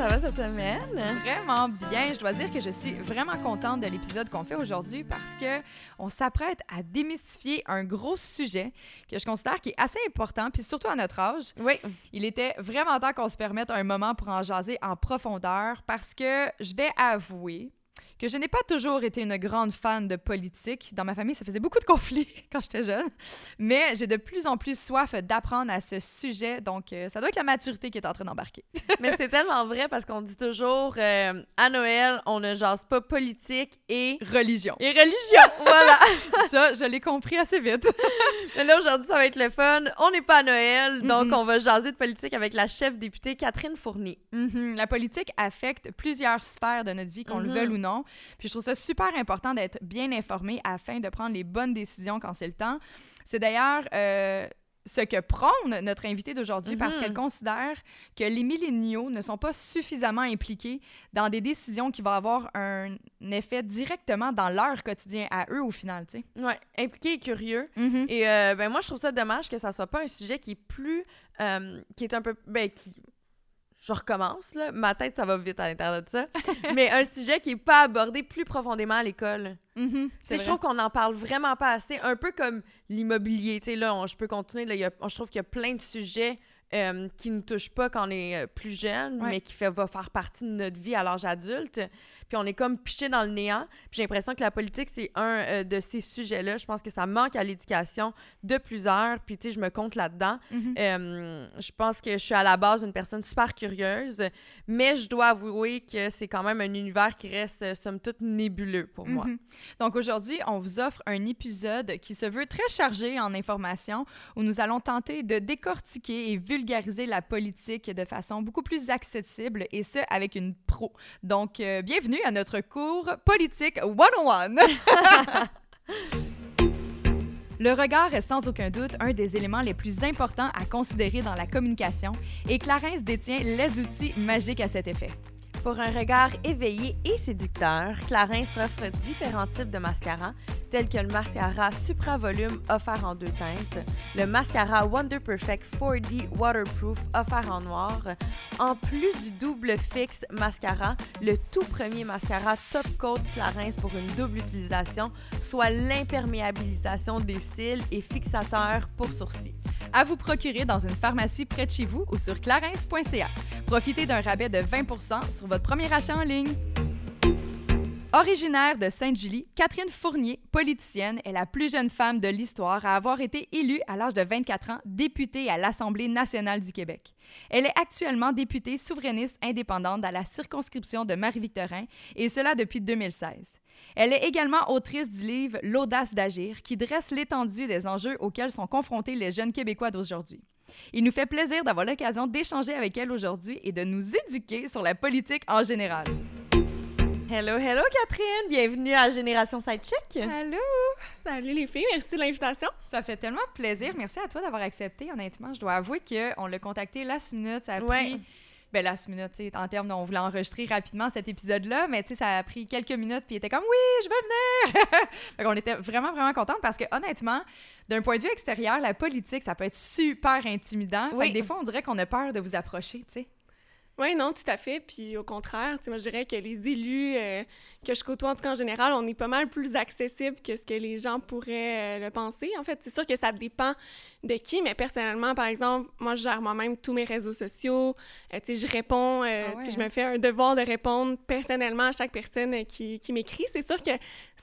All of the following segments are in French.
Ça va cette semaine? Vraiment bien. Je dois dire que je suis vraiment contente de l'épisode qu'on fait aujourd'hui parce que on s'apprête à démystifier un gros sujet que je considère qui est assez important, puis surtout à notre âge. Oui. Il était vraiment temps qu'on se permette un moment pour en jaser en profondeur parce que je vais avouer que je n'ai pas toujours été une grande fan de politique. Dans ma famille, ça faisait beaucoup de conflits quand j'étais jeune. Mais j'ai de plus en plus soif d'apprendre à ce sujet. Donc, euh, ça doit être la maturité qui est en train d'embarquer. Mais c'est tellement vrai parce qu'on dit toujours euh, à Noël, on ne jase pas politique et Religion. et religion. voilà. Ça, je l'ai compris assez vite. Mais là aujourd'hui, ça va être le fun. On n'est pas à Noël, donc on va jaser de politique avec la chef députée Catherine Fournier. Mhm. La politique affecte plusieurs sphères de notre vie, qu'on le Mhm. veuille ou non. Puis je trouve ça super important d'être bien informé afin de prendre les bonnes décisions quand c'est le temps. C'est d'ailleurs euh, ce que prône notre invitée d'aujourd'hui parce Mhm. qu'elle considère que les milléniaux ne sont pas suffisamment impliqués dans des décisions qui vont avoir un effet directement dans leur quotidien à eux au final, tu sais. Ouais, impliqué et curieux. Mhm. Et euh, ben moi, je trouve ça dommage que ça soit pas un sujet qui est plus. euh, qui est un peu. Ben, qui. Je recommence, là. Ma tête, ça va vite à l'intérieur de ça. mais un sujet qui est pas abordé plus profondément à l'école. Tu sais, C'est je trouve qu'on en parle vraiment pas assez. Un peu comme l'immobilier. Tu sais, là, on- je peux continuer. Là, y a- je trouve qu'il y a plein de sujets euh, qui ne touchent pas quand on est euh, plus jeune, Ouais. mais qui fait, va faire partie de notre vie à l'âge adulte. Puis on est comme piché dans le néant. Puis j'ai l'impression que la politique, c'est un euh, de ces sujets-là. Je pense que ça manque à l'éducation de plusieurs. Puis tu sais, je me compte là-dedans. Mhm. Euh, je pense que je suis à la base une personne super curieuse, mais je dois avouer que c'est quand même un univers qui reste, somme toute, nébuleux pour moi. Mhm. Donc aujourd'hui, on vous offre un épisode qui se veut très chargé en informations où nous allons tenter de décortiquer et vulgariser la politique de façon beaucoup plus accessible et ce avec une pro. Donc euh, bienvenue à notre cours politique 101. Le regard est sans aucun doute un des éléments les plus importants à considérer dans la communication et Clarence détient les outils magiques à cet effet. Pour un regard éveillé et séducteur, Clarins offre différents types de mascara, tels que le mascara Supra Volume offert en deux teintes, le mascara Wonder Perfect 4D Waterproof offert en noir, en plus du double fixe mascara, le tout premier mascara Top Coat Clarins pour une double utilisation, soit l'imperméabilisation des cils et fixateur pour sourcils. À vous procurer dans une pharmacie près de chez vous ou sur clarins.ca. Profitez d'un rabais de 20% sur votre premier achat en ligne. Originaire de Sainte-Julie, Catherine Fournier, politicienne, est la plus jeune femme de l'histoire à avoir été élue à l'âge de 24 ans députée à l'Assemblée nationale du Québec. Elle est actuellement députée souverainiste indépendante dans la circonscription de Marie-Victorin, et cela depuis 2016. Elle est également autrice du livre L'audace d'agir, qui dresse l'étendue des enjeux auxquels sont confrontés les jeunes Québécois d'aujourd'hui. Il nous fait plaisir d'avoir l'occasion d'échanger avec elle aujourd'hui et de nous éduquer sur la politique en général. Hello, hello Catherine, bienvenue à Génération Sidechick. Allô! Salut les filles, merci de l'invitation. Ça fait tellement plaisir. Merci à toi d'avoir accepté, honnêtement. Je dois avouer qu'on l'a contacté last minute. Ça a Ouais. pris... Ben, last minute, en termes, on voulait enregistrer rapidement cet épisode-là, mais tu sais, ça a pris quelques minutes, puis il était comme « Oui, je veux venir! » Fait qu'on était vraiment, vraiment contente parce que, honnêtement, d'un point de vue extérieur, la politique, ça peut être super intimidant. Fait Oui. que des fois, on dirait qu'on a peur de vous approcher, tu sais. Oui, non, tout à fait. Puis au contraire, moi je dirais que les élus euh, que je côtoie, en tout cas en général, on est pas mal plus accessible que ce que les gens pourraient euh, le penser. En fait, c'est sûr que ça dépend de qui, mais personnellement, par exemple, moi je gère moi-même tous mes réseaux sociaux. Euh, tu sais, je réponds, euh, Ah ouais, je hein? me fais un devoir de répondre personnellement à chaque personne qui, qui m'écrit. C'est sûr que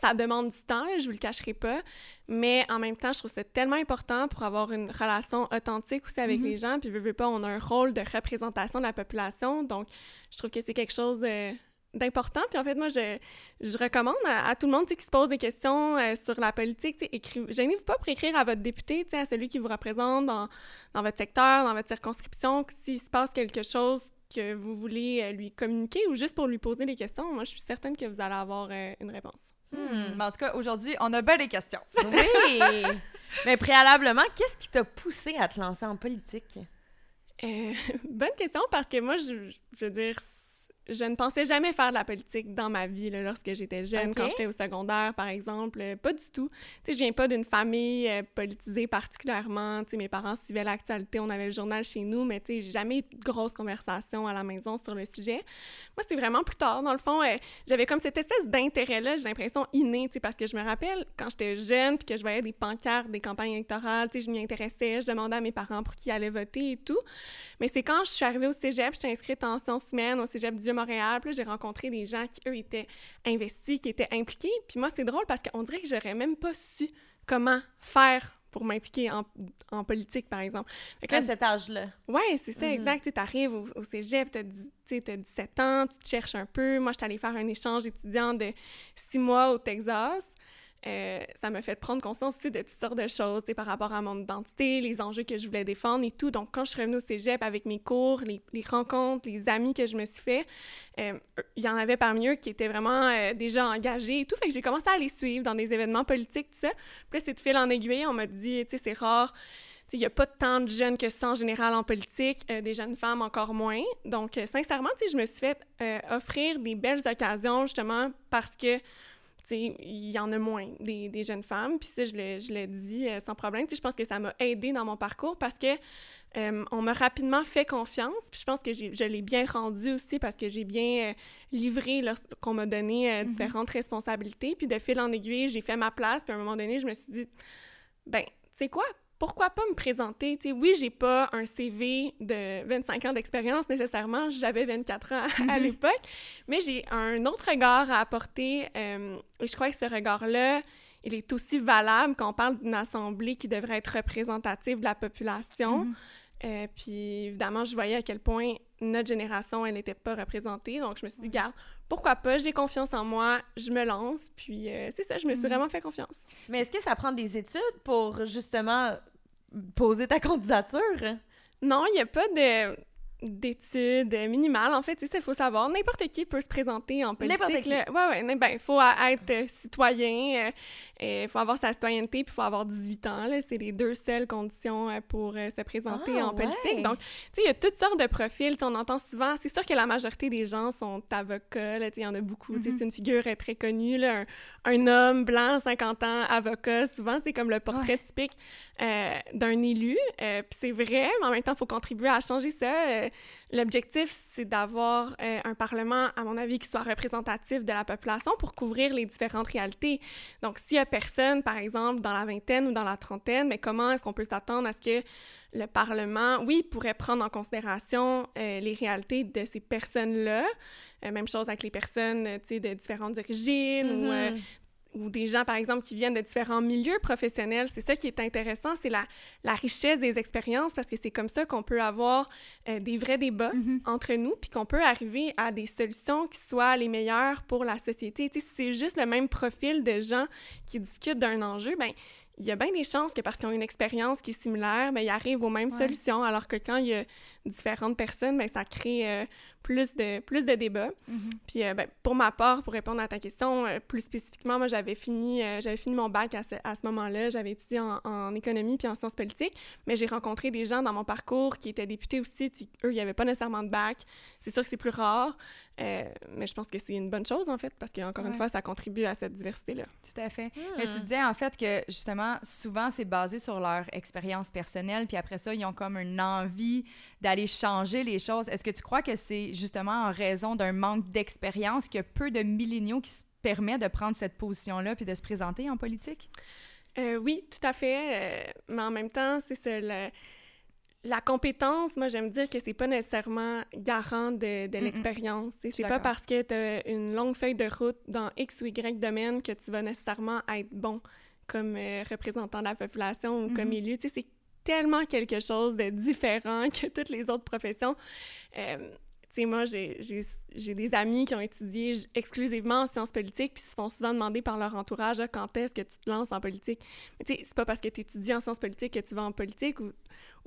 ça demande du temps, je vous le cacherai pas, mais en même temps, je trouve que c'est tellement important pour avoir une relation authentique aussi avec Mhm. les gens. Puis, veux, veux pas, on a un rôle de représentation de la population, donc je trouve que c'est quelque chose de, d'important. Puis en fait, moi, je, je recommande à, tout le monde qui se pose des questions euh, sur la politique, gênez-vous pas pour écrire à votre député, à celui qui vous représente dans, dans votre secteur, dans votre circonscription, s'il se passe quelque chose que vous voulez euh, lui communiquer ou juste pour lui poser des questions, moi, je suis certaine que vous allez avoir euh, une réponse. Hmm. Mais en tout cas, aujourd'hui, on a bien des questions. Oui! Mais préalablement, qu'est-ce qui t'a poussé à te lancer en politique? bonne question parce que moi, je, je veux dire, je ne pensais jamais faire de la politique dans ma vie lorsque j'étais jeune, quand j'étais au secondaire, par exemple. Euh, pas du tout. Tu sais, je viens pas d'une famille euh, politisée particulièrement. Tu sais, mes parents suivaient l'actualité, on avait le journal chez nous, mais tu sais, jamais eu de grosses conversations à la maison sur le sujet. Moi, c'est vraiment plus tard. Dans le fond, euh, j'avais comme cette espèce d'intérêt-là, j'ai l'impression inné, tu sais, parce que je me rappelle quand j'étais jeune, puis que je voyais des pancartes, des campagnes électorales, tu sais, je m'y intéressais, je demandais à mes parents pour qui allaient voter et tout. Mais c'est quand je suis arrivée au cégep, j'étais inscrite en sciences humaines au cégep du Montréal. Puis j'ai rencontré des gens qui, eux, étaient investis, qui étaient impliqués. Puis moi, c'est drôle parce qu'on dirait que j'aurais même pas su comment faire pour m'impliquer en, en, politique, par exemple. à cet âge-là. Oui, c'est ça, mm-hmm. exact. Tu arrives au, au, cégep, tu as, 17 ans, tu te cherches un peu. Moi, je suis allée faire un échange étudiant de six mois au Texas. Euh, ça m'a fait prendre conscience aussi de toutes sortes de choses par rapport à mon identité, les enjeux que je voulais défendre et tout. Donc, quand je suis revenue au cégep avec mes cours, les, rencontres, les amis que je me suis fait, euh, il y en avait parmi eux qui étaient vraiment euh, déjà engagés et tout. Fait que j'ai commencé à les suivre dans des événements politiques, tout ça. Puis c'est de fil en aiguille. On m'a dit, tu sais, c'est rare. Il n'y a pas tant de jeunes que ça en général en politique, des jeunes femmes encore moins. Donc, sincèrement, je me suis fait offrir des belles occasions justement parce que il y en a moins des, des jeunes femmes. Puis ça, je l'ai, je dit euh, sans problème. je pense que ça m'a aidé dans mon parcours parce que euh, on m'a rapidement fait confiance. Puis je pense que je l'ai bien rendu aussi parce que j'ai bien euh, livré lorsqu'on m'a donné mm-hmm. différentes responsabilités. Puis de fil en aiguille, j'ai fait ma place. Puis à un moment donné, je me suis dit, ben, tu sais quoi? Pourquoi pas me présenter? sais, oui, j'ai pas un CV de 25 ans d'expérience nécessairement, j'avais 24 ans à mhm. l'époque, mais j'ai un autre regard à apporter euh, et je crois que ce regard-là, il est aussi valable quand on parle d'une assemblée qui devrait être représentative de la population. Euh, puis évidemment, je voyais à quel point notre génération, elle n'était pas représentée. Donc, je me suis dit, garde, pourquoi pas, j'ai confiance en moi, je me lance. Puis euh, c'est ça, je me suis mhm. vraiment fait confiance. Mais est-ce que ça prend des études pour justement poser ta candidature? Non, il n'y a pas de d'études minimales. En fait, c'est ça, il faut savoir. N'importe qui peut se présenter en politique. N'importe qui. Oui, oui. Ben, il faut être citoyen, euh, il faut avoir sa citoyenneté, puis il faut avoir 18 ans. C'est les deux seules conditions euh, pour euh, se présenter ah, en politique. Donc, tu sais, il y a toutes sortes de profils. on entend souvent, c'est sûr que la majorité des gens sont avocats. Il y en a beaucoup. Mm-hmm. C'est une figure très connue. Là, un, homme blanc, 50 ans, avocat. Souvent, c'est comme le portrait typique d'un élu. puis c'est vrai, mais en même temps, il faut contribuer à changer ça L'objectif, c'est d'avoir euh, un Parlement, à mon avis, qui soit représentatif de la population pour couvrir les différentes réalités. Donc, s'il y a personne, par exemple, dans la vingtaine ou dans la trentaine, mais comment est-ce qu'on peut s'attendre à ce que le Parlement, oui, pourrait prendre en considération euh, les réalités de ces personnes-là? Euh, même chose avec les personnes, tu sais, de différentes origines ou mm-hmm ou des gens, par exemple, qui viennent de différents milieux professionnels. C'est ça qui est intéressant, c'est la, la, richesse des expériences, parce que c'est comme ça qu'on peut avoir euh, des vrais débats mm-hmm. entre nous, puis qu'on peut arriver à des solutions qui soient les meilleures pour la société. Tu sais, si c'est juste le même profil de gens qui discutent d'un enjeu, ben il y a bien des chances que parce qu'ils ont une expérience qui est similaire, ben, ils arrivent aux mêmes solutions, alors que quand il y a différentes personnes, ben, ça crée euh, plus de, plus de débats. Mm-hmm. Puis euh, ben, pour ma part, pour répondre à ta question, euh, plus spécifiquement, moi j'avais fini, j'avais fini mon bac à ce, à ce moment-là, j'avais étudié en, en, économie puis en sciences politiques, mais j'ai rencontré des gens dans mon parcours qui étaient députés aussi, eux, il n'y avait pas nécessairement de bac. C'est sûr que c'est plus rare, euh, mais je pense que c'est une bonne chose, en fait, parce qu'encore une fois, ça contribue à cette diversité-là. Tout à fait. Mais tu hmm. disais, en fait, que justement, souvent, c'est basé sur leur expérience personnelle, puis après ça, ils ont comme une envie d'aller changer les choses. Est-ce que tu crois que c'est justement en raison d'un manque d'expérience qu'il y a peu de milléniaux qui se permettent de prendre cette position-là puis de se présenter en politique? Euh, oui, tout à fait. Euh, mais en même temps, c'est ça. Le la compétence, moi, j'aime dire que c'est pas nécessairement garant de, de l'expérience. C'est pas parce que tu as une longue feuille de route dans X ou Y domaine que tu vas nécessairement être bon comme euh, représentant de la population ou comme mm-hmm. élu. C'est tellement quelque chose de différent que toutes les autres professions. Euh, sais, moi, j'ai des amis qui ont étudié exclusivement en sciences politiques, puis se font souvent demander par leur entourage ah, quand est-ce que tu te lances en politique? Mais tu sais, c'est pas parce que tu étudies en sciences politiques que tu vas en politique ou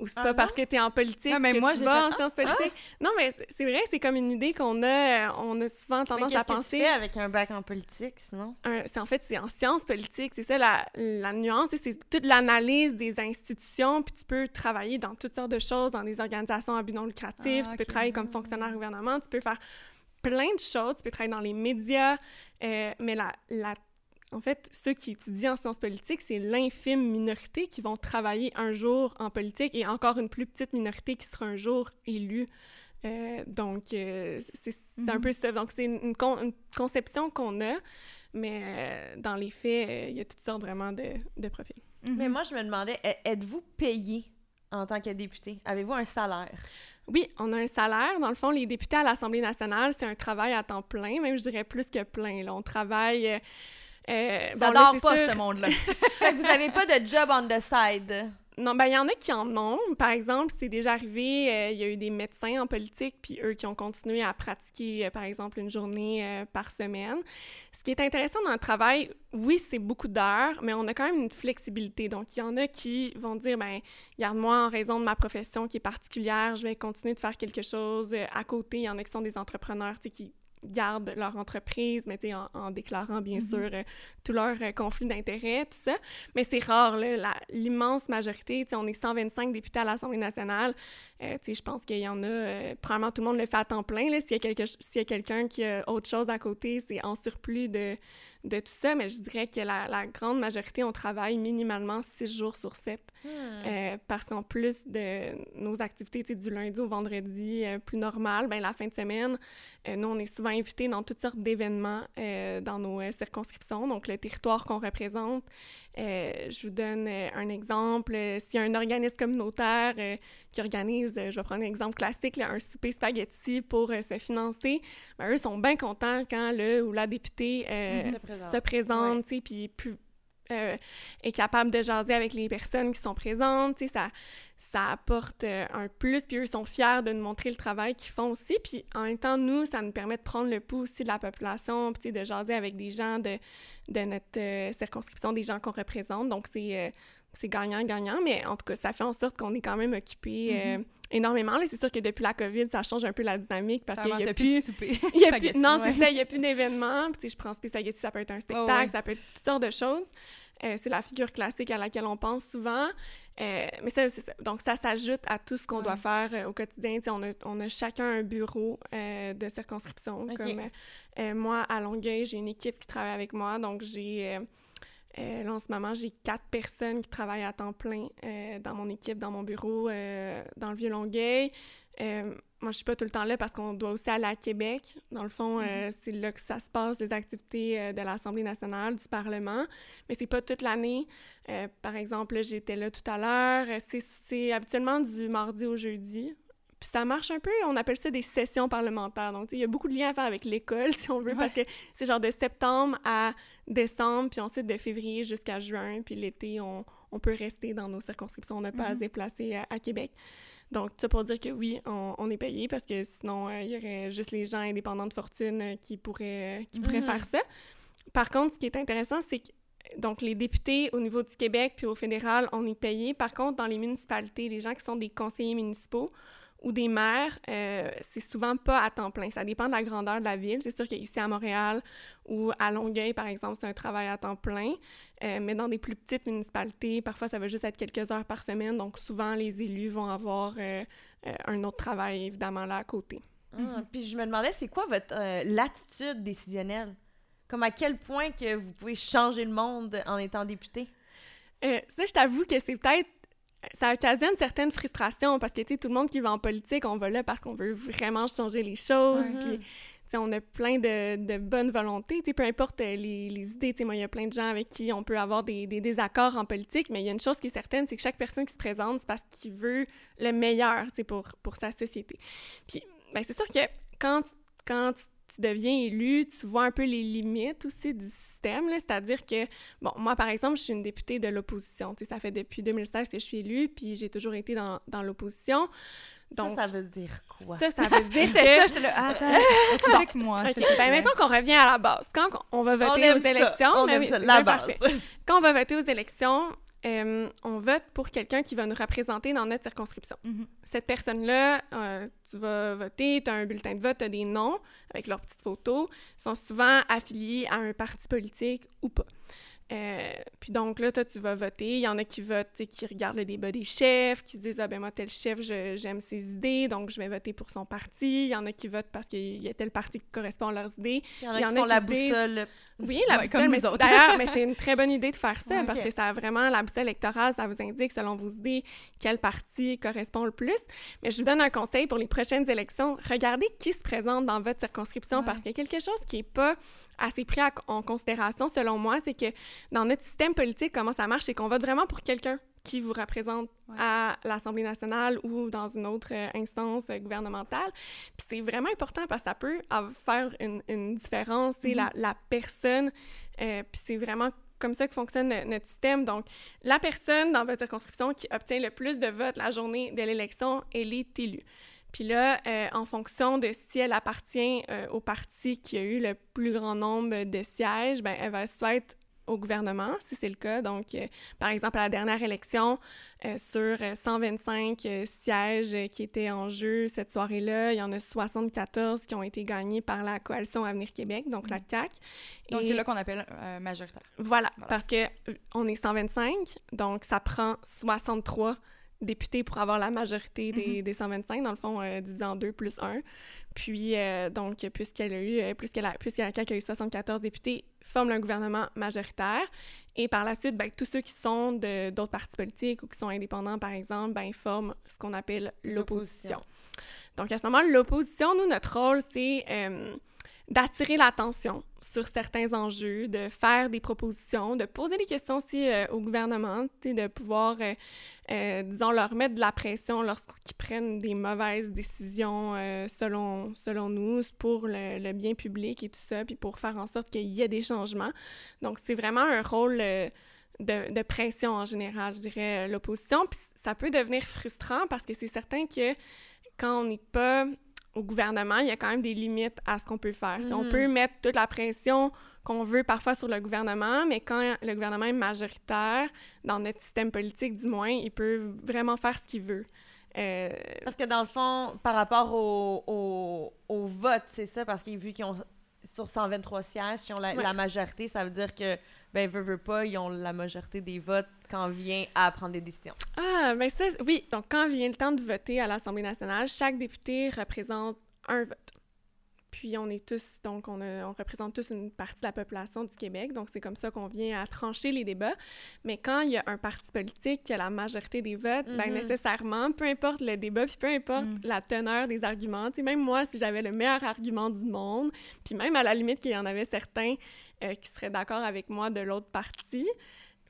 ou c'est ah pas parce que tu es en politique mais que moi, tu vas en sciences ah! politiques. Non, mais c'est vrai, c'est comme une idée qu'on a, on a souvent tendance à penser. Qu'est-ce que tu fais avec un bac en politique, sinon? c'est en fait, c'est en sciences politiques. C'est ça la, la nuance. C'est toute l'analyse des institutions, puis tu peux travailler dans toutes sortes de choses, dans des organisations à but non lucratif, ah, tu peux travailler comme fonctionnaire gouvernement, tu peux faire plein de choses, tu peux travailler dans les médias, euh, mais la, la en fait, ceux qui étudient en sciences politiques, c'est l'infime minorité qui vont travailler un jour en politique et encore une plus petite minorité qui sera un jour élue. Euh, donc, euh, c'est un mhm. peu ça. Donc, c'est une, conception qu'on a, mais euh, dans les faits, il y a toutes sortes vraiment de, de profils. Mhm. Mais moi, je me demandais, êtes-vous payé en tant que député? Avez-vous un salaire? Oui, on a un salaire. Dans le fond, les députés à l'Assemblée nationale, c'est un travail à temps plein, même je dirais plus que plein. Là. On travaille euh, ça dort pas, ce monde-là. vous n'avez pas de job on the side. Non, ben il y en a qui en ont. Par exemple, c'est déjà arrivé, euh, il y a eu des médecins en politique, puis eux qui ont continué à pratiquer, euh, par exemple, une journée par semaine. Ce qui est intéressant dans le travail, oui, c'est beaucoup d'heures, mais on a quand même une flexibilité. Donc, il y en a qui vont dire, ben, regarde-moi, en raison de ma profession qui est particulière, je vais continuer de faire quelque chose à côté. Il y en a qui sont des entrepreneurs, tu sais, qui gardent leur entreprise, mais en, en déclarant bien mm-hmm. sûr euh, tous leurs euh, conflits d'intérêts, tout ça. Mais c'est rare, l'immense majorité, on est 125 députés à l'Assemblée nationale, euh, je pense qu'il y en a, probablement tout le monde le fait à temps plein, s'il y a quelqu'un qui a autre chose à côté, c'est en surplus de de tout ça, mais je dirais que la, la grande majorité, on travaille minimalement six jours sur sept. Hmm. Euh, parce qu'en plus de nos activités du lundi au vendredi euh, plus normales, ben, la fin de semaine, euh, nous, on est souvent invités dans toutes sortes d'événements dans nos circonscriptions. Donc, le territoire qu'on représente, je vous donne un exemple. S'il y a un organisme communautaire qui organise, je vais prendre un exemple classique, un souper spaghetti pour se financer, ben, eux sont bien contents quand le ou la députée se présente, puis plus euh, est capable de jaser avec les personnes qui sont présentes, ça, ça apporte euh, un plus, puis eux sont fiers de nous montrer le travail qu'ils font aussi, puis en même temps, nous, ça nous permet de prendre le pouls aussi de la population, puis de jaser avec des gens de, de notre euh, circonscription, des gens qu'on représente, donc c'est c'est gagnant-gagnant, mais en tout cas, ça fait en sorte qu'on est quand même occupé mm-hmm. énormément. C'est sûr que depuis la COVID, ça change un peu la dynamique parce qu'il n'y a plus... y a plus non, c'est ça, il n'y a plus d'événements. Puis, je pense que ça peut être un spectacle, ça peut être toutes sortes de choses. Euh, c'est la figure classique à laquelle on pense souvent. Euh, mais ça, c'est ça. Donc, ça s'ajoute à tout ce qu'on doit faire euh, au quotidien. On a, on a, chacun un bureau de circonscription. Comme moi, à Longueuil, j'ai une équipe qui travaille avec moi. Donc, j'ai... là, en ce moment, j'ai quatre personnes qui travaillent à temps plein dans mon équipe, dans mon bureau, dans le Vieux-Longueuil. Euh, moi, je suis pas tout le temps là parce qu'on doit aussi aller à Québec. Dans le fond, euh, mhm. c'est là que ça se passe, les activités euh, de l'Assemblée nationale, du Parlement. Mais c'est pas toute l'année. par exemple, j'étais là tout à l'heure. C'est habituellement du mardi au jeudi. Puis ça marche un peu, on appelle ça des sessions parlementaires. Donc, il y a beaucoup de liens à faire avec l'école, si on veut, parce que c'est genre de septembre à décembre, puis ensuite de février jusqu'à juin. Puis l'été, on, on, peut rester dans nos circonscriptions, on n'a pas à se mhm. déplacer à Québec. Donc, ça pour dire que oui, on, est payé parce que sinon, euh, il y aurait juste les gens indépendants de fortune euh, qui pourraient, qui pourraient mhm. faire ça. Par contre, ce qui est intéressant, c'est que donc, les députés au niveau du Québec puis au fédéral, on est payé. Par contre, dans les municipalités, les gens qui sont des conseillers municipaux, ou des maires, euh, c'est souvent pas à temps plein. Ça dépend de la grandeur de la ville. C'est sûr qu'ici à Montréal ou à Longueuil, par exemple, c'est un travail à temps plein. Euh, mais dans des plus petites municipalités, parfois, ça va juste être quelques heures par semaine. Donc, souvent, les élus vont avoir euh, un autre travail, évidemment, là à côté. Ah, mhm. Puis je me demandais, c'est quoi votre latitude décisionnelle? Comme à quel point que vous pouvez changer le monde en étant député? ça, je t'avoue que c'est peut-être ça occasionne certaines frustrations parce que, tu sais, tout le monde qui va en politique, on va là parce qu'on veut vraiment changer les choses. Puis, on a plein de, de bonnes volontés, peu importe euh, les, les idées. Moi, il y a plein de gens avec qui on peut avoir des, des, désaccords en politique, mais il y a une chose qui est certaine, c'est que chaque personne qui se présente, c'est parce qu'il veut le meilleur pour, pour sa société. Puis, ben, c'est sûr que quand, quand tu deviens élu, tu vois un peu les limites aussi du système, c'est-à-dire que, bon, moi, par exemple, je suis une députée de l'opposition, ça fait depuis 2016 que je suis élue, puis j'ai toujours été dans, dans l'opposition. Donc, ça, ça veut dire quoi? Ça, ça veut dire que... ça, j'étais là, attends, explique-moi. Okay. Ben, mettons qu'on revient à la base. Quand on va voter aux élections... On ben ça, la base. Quand on va voter aux élections, euh, on vote pour quelqu'un qui va nous représenter dans notre circonscription. Mhm. Cette personne-là, euh, tu vas voter, tu as un bulletin de vote, tu as des noms avec leurs petites photos, ils sont souvent affiliés à un parti politique ou pas. Euh, puis donc là, toi, tu vas voter. Il y en a qui votent, qui regardent le débat des chefs, qui se disent Ah ben moi, tel chef, j'aime ses idées, donc je vais voter pour son parti. Il y en a qui votent parce qu'il y a tel parti qui correspond à leurs idées. Il y en a, qui font la boussole. Oui, la Ouais, boussole. comme mais. D'ailleurs, mais c'est une très bonne idée de faire ça parce que ça a vraiment la boussole électorale, ça vous indique selon vos idées quel parti correspond le plus. Mais je vous donne un conseil pour les prochaines élections. Regardez qui se présente dans votre circonscription Ouais. parce qu'il y a quelque chose qui n'est pas assez pris à- en considération selon moi, c'est que dans notre système politique, comment ça marche, c'est qu'on vote vraiment pour quelqu'un qui vous représente Ouais. à l'Assemblée nationale ou dans une autre euh, instance euh, gouvernementale. Puis c'est vraiment important parce que ça peut faire une, une différence, c'est la, la personne, euh, puis c'est vraiment comme ça que fonctionne no- notre système. Donc, la personne dans votre circonscription qui obtient le plus de votes la journée de l'élection, elle est élue. Puis là, euh, en fonction de si elle appartient euh, au parti qui a eu le plus grand nombre de sièges, ben, elle va soit être au gouvernement, si c'est le cas. Donc, euh, par exemple, à la dernière élection, sur euh, 125 euh, sièges qui étaient en jeu cette soirée-là, il y en a 74 qui ont été gagnés par la coalition Avenir Québec, donc la CAQ. Donc, Et- c'est là qu'on appelle majoritaire. voilà, Voilà. parce que on est 125, donc ça prend 63 députés pour avoir la majorité des, des 125, dans le fond, euh, divisé en deux plus un. Puis, euh, donc, puisqu'elle a eu, euh, puisqu'elle a, CAQ a eu 74 députés, forme un gouvernement majoritaire. Et par la suite, ben, tous ceux qui sont d'autres partis politiques ou qui sont indépendants, par exemple, ben, forment ce qu'on appelle l'opposition. Donc, à ce moment, l'opposition, nous, notre rôle, c'est euh, d'attirer l'attention sur certains enjeux, de faire des propositions, de poser des questions aussi euh, au gouvernement, de pouvoir, euh, euh, disons, leur mettre de la pression lorsqu'ils prennent des mauvaises décisions selon, selon nous pour le, bien public et tout ça, puis pour faire en sorte qu'il y ait des changements. Donc, c'est vraiment un rôle de, de pression en général, je dirais, l'opposition. Puis ça peut devenir frustrant parce que c'est certain que quand on n'est pas au gouvernement, il y a quand même des limites à ce qu'on peut faire. On Mhm. peut mettre toute la pression qu'on veut parfois sur le gouvernement, mais quand le gouvernement est majoritaire, dans notre système politique du moins, il peut vraiment faire ce qu'il veut. Euh, Parce que dans le fond, par rapport au, au, au vote, c'est ça, parce qu'ils vu qu'ils ont sur 123 sièges, ils ont la, Ouais. la majorité, ça veut dire que, ben, veut, veut pas, ils ont la majorité des votes quand vient à prendre des décisions. Ah, ben ça, oui. Donc, quand vient le temps de voter à l'Assemblée nationale, chaque député représente un vote. Puis, on est tous, donc, on, a- on représente tous une partie de la population du Québec. Donc, c'est comme ça qu'on vient à trancher les débats. Mais quand il y a un parti politique qui a la majorité des votes, ben Mhm. nécessairement, peu importe le débat, puis peu importe Mhm. la teneur des arguments, tu même moi, si j'avais le meilleur argument du monde, puis même à la limite qu'il y en avait certains euh, qui seraient d'accord avec moi de l'autre parti,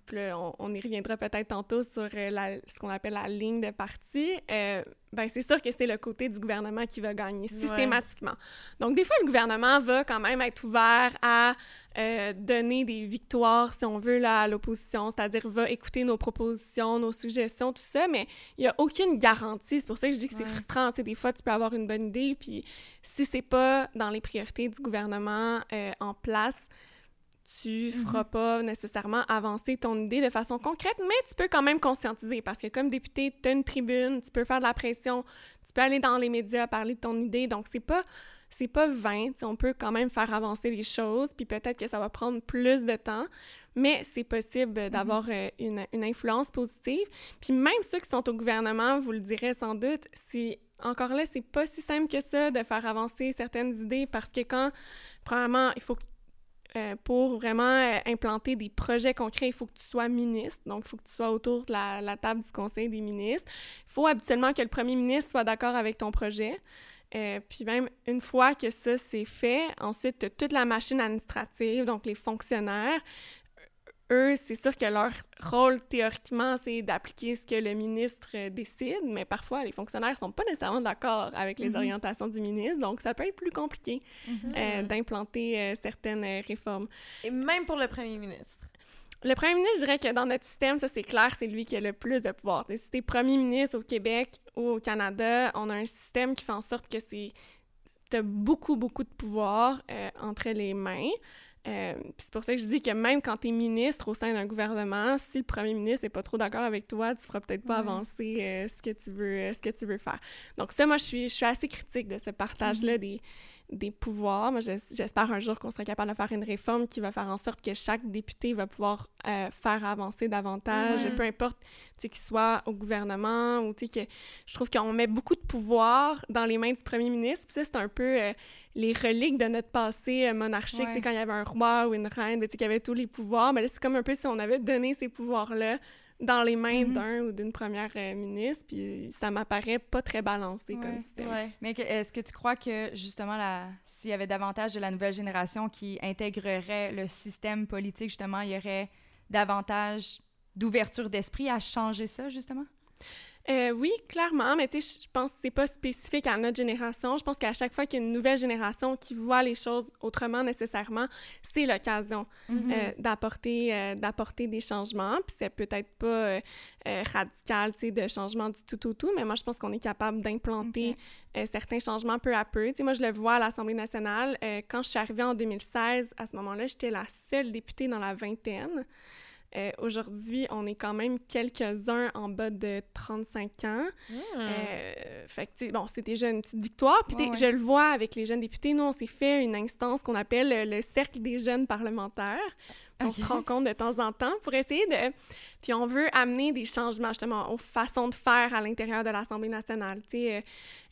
puis là, on, on y reviendra peut-être tantôt sur euh, la- ce qu'on appelle la ligne de parti, euh, ben c'est sûr que c'est le côté du gouvernement qui va gagner systématiquement. Donc, des fois, le gouvernement va quand même être ouvert à euh, donner des victoires, si on veut, là, à l'opposition, c'est-à-dire va écouter nos propositions, nos suggestions, tout ça, mais il n'y a aucune garantie. C'est pour ça que je dis que c'est frustrant. Tu sais, des fois, tu peux avoir une bonne idée, puis si c'est pas dans les priorités du gouvernement euh, en place, tu feras pas nécessairement avancer ton idée de façon concrète, mais tu peux quand même conscientiser parce que comme député, tu as une tribune, tu peux faire de la pression, tu peux aller dans les médias parler de ton idée, donc c'est pas c'est pas vain, on peut quand même faire avancer les choses, puis peut-être que ça va prendre plus de temps, mais c'est possible d'avoir euh, une, une influence positive. Puis même ceux qui sont au gouvernement, vous le direz sans doute, c'est encore là, c'est pas si simple que ça de faire avancer certaines idées parce que quand, premièrement, il faut que euh, pour vraiment euh, implanter des projets concrets, il faut que tu sois ministre. Donc, il faut que tu sois autour de la, table du Conseil des ministres. Il faut habituellement que le premier ministre soit d'accord avec ton projet. Euh, puis même une fois que ça c'est fait, ensuite, toute la machine administrative, donc les fonctionnaires. Eux, c'est sûr que leur rôle, théoriquement, c'est d'appliquer ce que le ministre euh, décide, mais parfois, les fonctionnaires sont pas nécessairement d'accord avec les Mhm. orientations du ministre, donc ça peut être plus compliqué Mhm. euh, d'implanter euh, certaines réformes. Et même pour le premier ministre? Le premier ministre, je dirais que dans notre système, ça c'est clair, c'est lui qui a le plus de pouvoir. Si t'es premier ministre au Québec ou au Canada, on a un système qui fait en sorte que c'est t'as beaucoup, beaucoup de pouvoir euh, entre les mains. Euh, c'est pour ça que je dis que même quand tu es ministre au sein d'un gouvernement, si le premier ministre n'est pas trop d'accord avec toi, tu feras peut-être pas Ouais. avancer euh, ce, que tu veux, euh, ce que tu veux faire. Donc ça, moi, je suis, je suis assez critique de ce partage-là des, des pouvoirs. Moi, j'es- j'espère un jour qu'on sera capable de faire une réforme qui va faire en sorte que chaque député va pouvoir euh, faire avancer davantage, Mhm. peu importe tu sais, qu'il soit au gouvernement ou tu sais, que je trouve qu'on met beaucoup de pouvoir dans les mains du premier ministre. Puis ça, c'est un peu euh, les reliques de notre passé euh, monarchique. Tu sais, Ouais. quand il y avait un roi ou une reine, ben, tu sais, qui avait tous les pouvoirs. Mais là, c'est comme un peu si on avait donné ces pouvoirs-là dans les mains Mhm. d'un ou d'une première euh, ministre. Puis ça m'apparaît pas très balancé comme système. Ouais. Mais est-ce que tu crois que, justement, s'il y avait davantage de la nouvelle génération qui intégrerait le système politique, justement, il y aurait davantage d'ouverture d'esprit à changer ça, justement? Euh, oui, clairement, mais tu sais, je pense que c'est pas spécifique à notre génération. Je pense qu'à chaque fois qu'il y a une nouvelle génération qui voit les choses autrement nécessairement, c'est l'occasion Mm-hmm. euh, d'apporter euh, d'apporter des changements. Puis c'est peut-être pas radical, tu sais, de changement du tout au tout, mais moi je pense qu'on est capable d'implanter certains changements peu à peu. Tu sais, moi je le vois à l'Assemblée nationale. quand je suis arrivée en 2016, à ce moment-là, j'étais la seule députée dans la vingtaine. Euh, Aujourd'hui, on est quand même quelques-uns en bas de 35 ans. Hmm. Euh, fait que, bon, c'est déjà une petite victoire. Puis, Ouais, ouais. je le vois avec les jeunes députés. Nous, on s'est fait une instance qu'on appelle le Cercle des jeunes parlementaires. On se rencontre de temps en temps pour essayer de... Puis on veut amener des changements, justement, aux façons de faire à l'intérieur de l'Assemblée nationale. Tu sais, euh,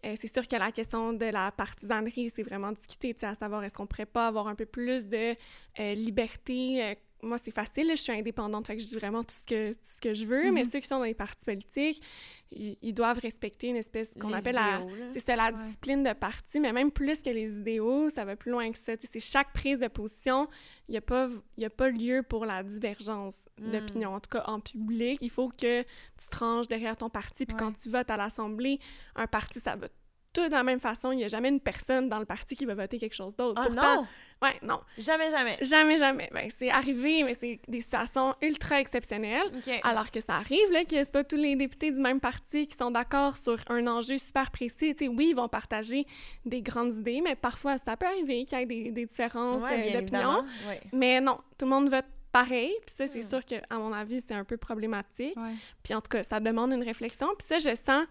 euh, c'est sûr que la question de la partisanerie, c'est vraiment discuté, tu sais, à savoir est-ce qu'on pourrait pas avoir un peu plus de euh, liberté. Moi, c'est facile, là, je suis indépendante, fait que je dis vraiment tout ce que, tout ce que je veux, mais Mhm. ceux qui sont dans les partis politiques, ils, ils doivent respecter une espèce qu'on appelle la, idéaux, la Ouais. discipline de parti, mais même plus que les idéaux, ça va plus loin que ça. C'est chaque prise de position, il n'y a, pas- y a pas lieu pour la divergence Mm. d'opinion. En tout cas, en public, il faut que tu te ranges derrière ton parti. Puis Ouais. quand tu votes à l'Assemblée, un parti, ça va tout de la même façon. Il n'y a jamais une personne dans le parti qui va voter quelque chose d'autre. Ah Pourtant, non! ouais, non. Jamais, jamais. Jamais, jamais. Ben, c'est arrivé, mais c'est des situations ultra exceptionnelles. OK. Alors que ça arrive, là, que c'est pas tous les députés du même parti qui sont d'accord sur un enjeu super précis. Tu sais, oui, ils vont partager des grandes idées, mais parfois, ça peut arriver qu'il y ait des, des différences Ouais, euh, d'opinion. Ouais. Mais non, tout le monde vote pareil. Puis ça, c'est Hmm. sûr que, à mon avis, c'est un peu problématique. Puis en tout cas, ça demande une réflexion. Puis ça, je sens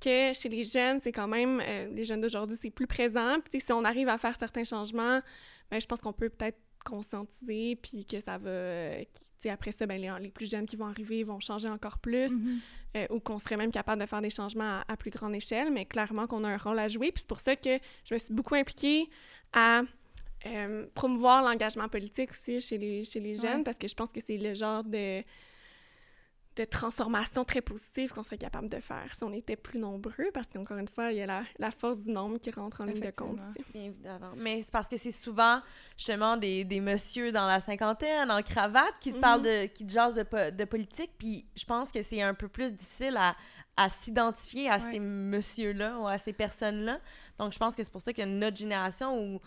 que chez les jeunes, c'est quand même, euh, les jeunes d'aujourd'hui, c'est plus présent. Puis si on arrive à faire certains changements, ben, je pense qu'on peut peut-être conscientiser, puis que ça va... euh, après ça, ben, les, les plus jeunes qui vont arriver vont changer encore plus, Mhm. euh, ou qu'on serait même capable de faire des changements à, à plus grande échelle, mais clairement qu'on a un rôle à jouer. Puis c'est pour ça que je me suis beaucoup impliquée à euh, promouvoir l'engagement politique aussi chez les, chez les jeunes, Ouais. parce que je pense que c'est le genre de de transformation très positive qu'on serait capable de faire si on était plus nombreux, parce qu'encore une fois, il y a la, la force du nombre qui rentre en ligne de compte. Bien évidemment. Mais c'est parce que c'est souvent, justement, des, des messieurs dans la cinquantaine, en cravate, qui te Mhm. parlent de... qui te jasent de, po- de politique, puis je pense que c'est un peu plus difficile à, à s'identifier à Ouais. ces messieurs-là ou à ces personnes-là. Donc, je pense que c'est pour ça que notre génération, ou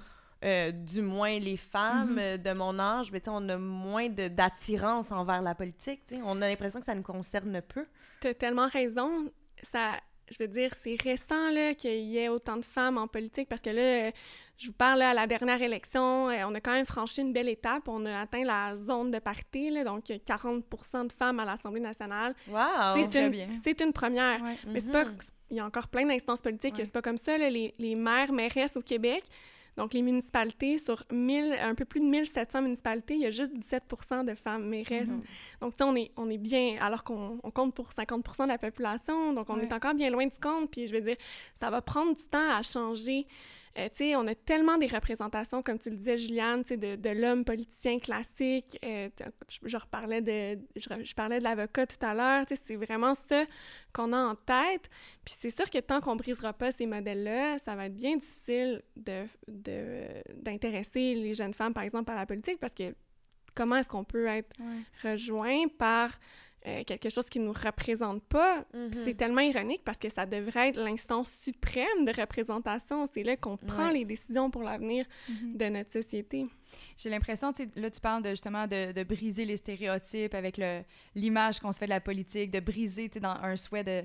euh, du moins les femmes Mhm. euh, de mon âge, on a moins de- d'attirance envers la politique. On a l'impression que ça nous concerne peu. T'as tellement raison. Ça, je veux dire, c'est récent qu'il y ait autant de femmes en politique parce que là, je vous parle là, à la dernière élection, euh, on a quand même franchi une belle étape. On a atteint la zone de parité, là, donc il y a 40% de femmes à l'Assemblée nationale. Wow! c'est une, c'est une première. Ouais. Mais c'est pas, Mhm. il y a encore plein d'instances politiques, que Ouais. c'est pas comme ça. là. Les, les maires, mairesses au Québec, donc les municipalités, sur 1000, un peu plus de 1700 municipalités, il y a juste 17 de femmes mairesses. Mhm. Donc, tu sais, on est, on est bien, alors qu'on on compte pour 50 de la population, donc on Ouais. est encore bien loin du compte. Puis, je veux dire, ça va prendre du temps à changer. Euh, tu sais, on a tellement des représentations, comme tu le disais, Juliane, tu sais, de, de l'homme politicien classique. Euh, je, je reparlais de, je, je parlais de l'avocat tout à l'heure. Tu sais, c'est vraiment ça qu'on a en tête. Puis c'est sûr que tant qu'on brisera pas ces modèles-là, ça va être bien difficile de, de- d'intéresser les jeunes femmes, par exemple, à la politique, parce que comment est-ce qu'on peut être rejoint par euh, quelque chose qui nous représente pas. Mhm. C'est tellement ironique parce que ça devrait être l'instance suprême de représentation. C'est là qu'on prend Ouais. les décisions pour l'avenir Mhm. de notre société. J'ai l'impression, là, tu parles de, justement de, de briser les stéréotypes avec l'image qu'on se fait de la politique, de briser, tu sais, dans un souhait de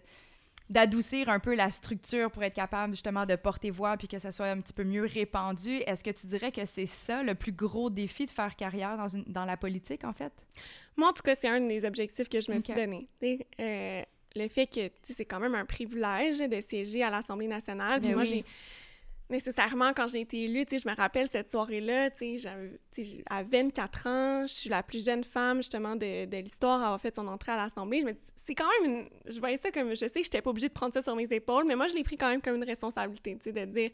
d'adoucir un peu la structure pour être capable justement de porter voix puis que ça soit un petit peu mieux répandu. Est-ce que tu dirais que c'est ça le plus gros défi de faire carrière dans, une, dans la politique, en fait? Moi, en tout cas, c'est un des objectifs que je me suis donné. Euh, le fait que c'est quand même un privilège de siéger à l'Assemblée nationale. Puis Ben moi, oui. j'ai nécessairement, quand j'ai été élue, tu sais, je me rappelle cette soirée-là, tu sais, à 24 ans, je suis la plus jeune femme, justement, de, de l'histoire à avoir fait son entrée à l'Assemblée. Je me dis, c'est quand même une... Je voyais ça comme... Je sais que j'étais pas obligée de prendre ça sur mes épaules, mais moi, je l'ai pris quand même comme une responsabilité, tu sais, de dire...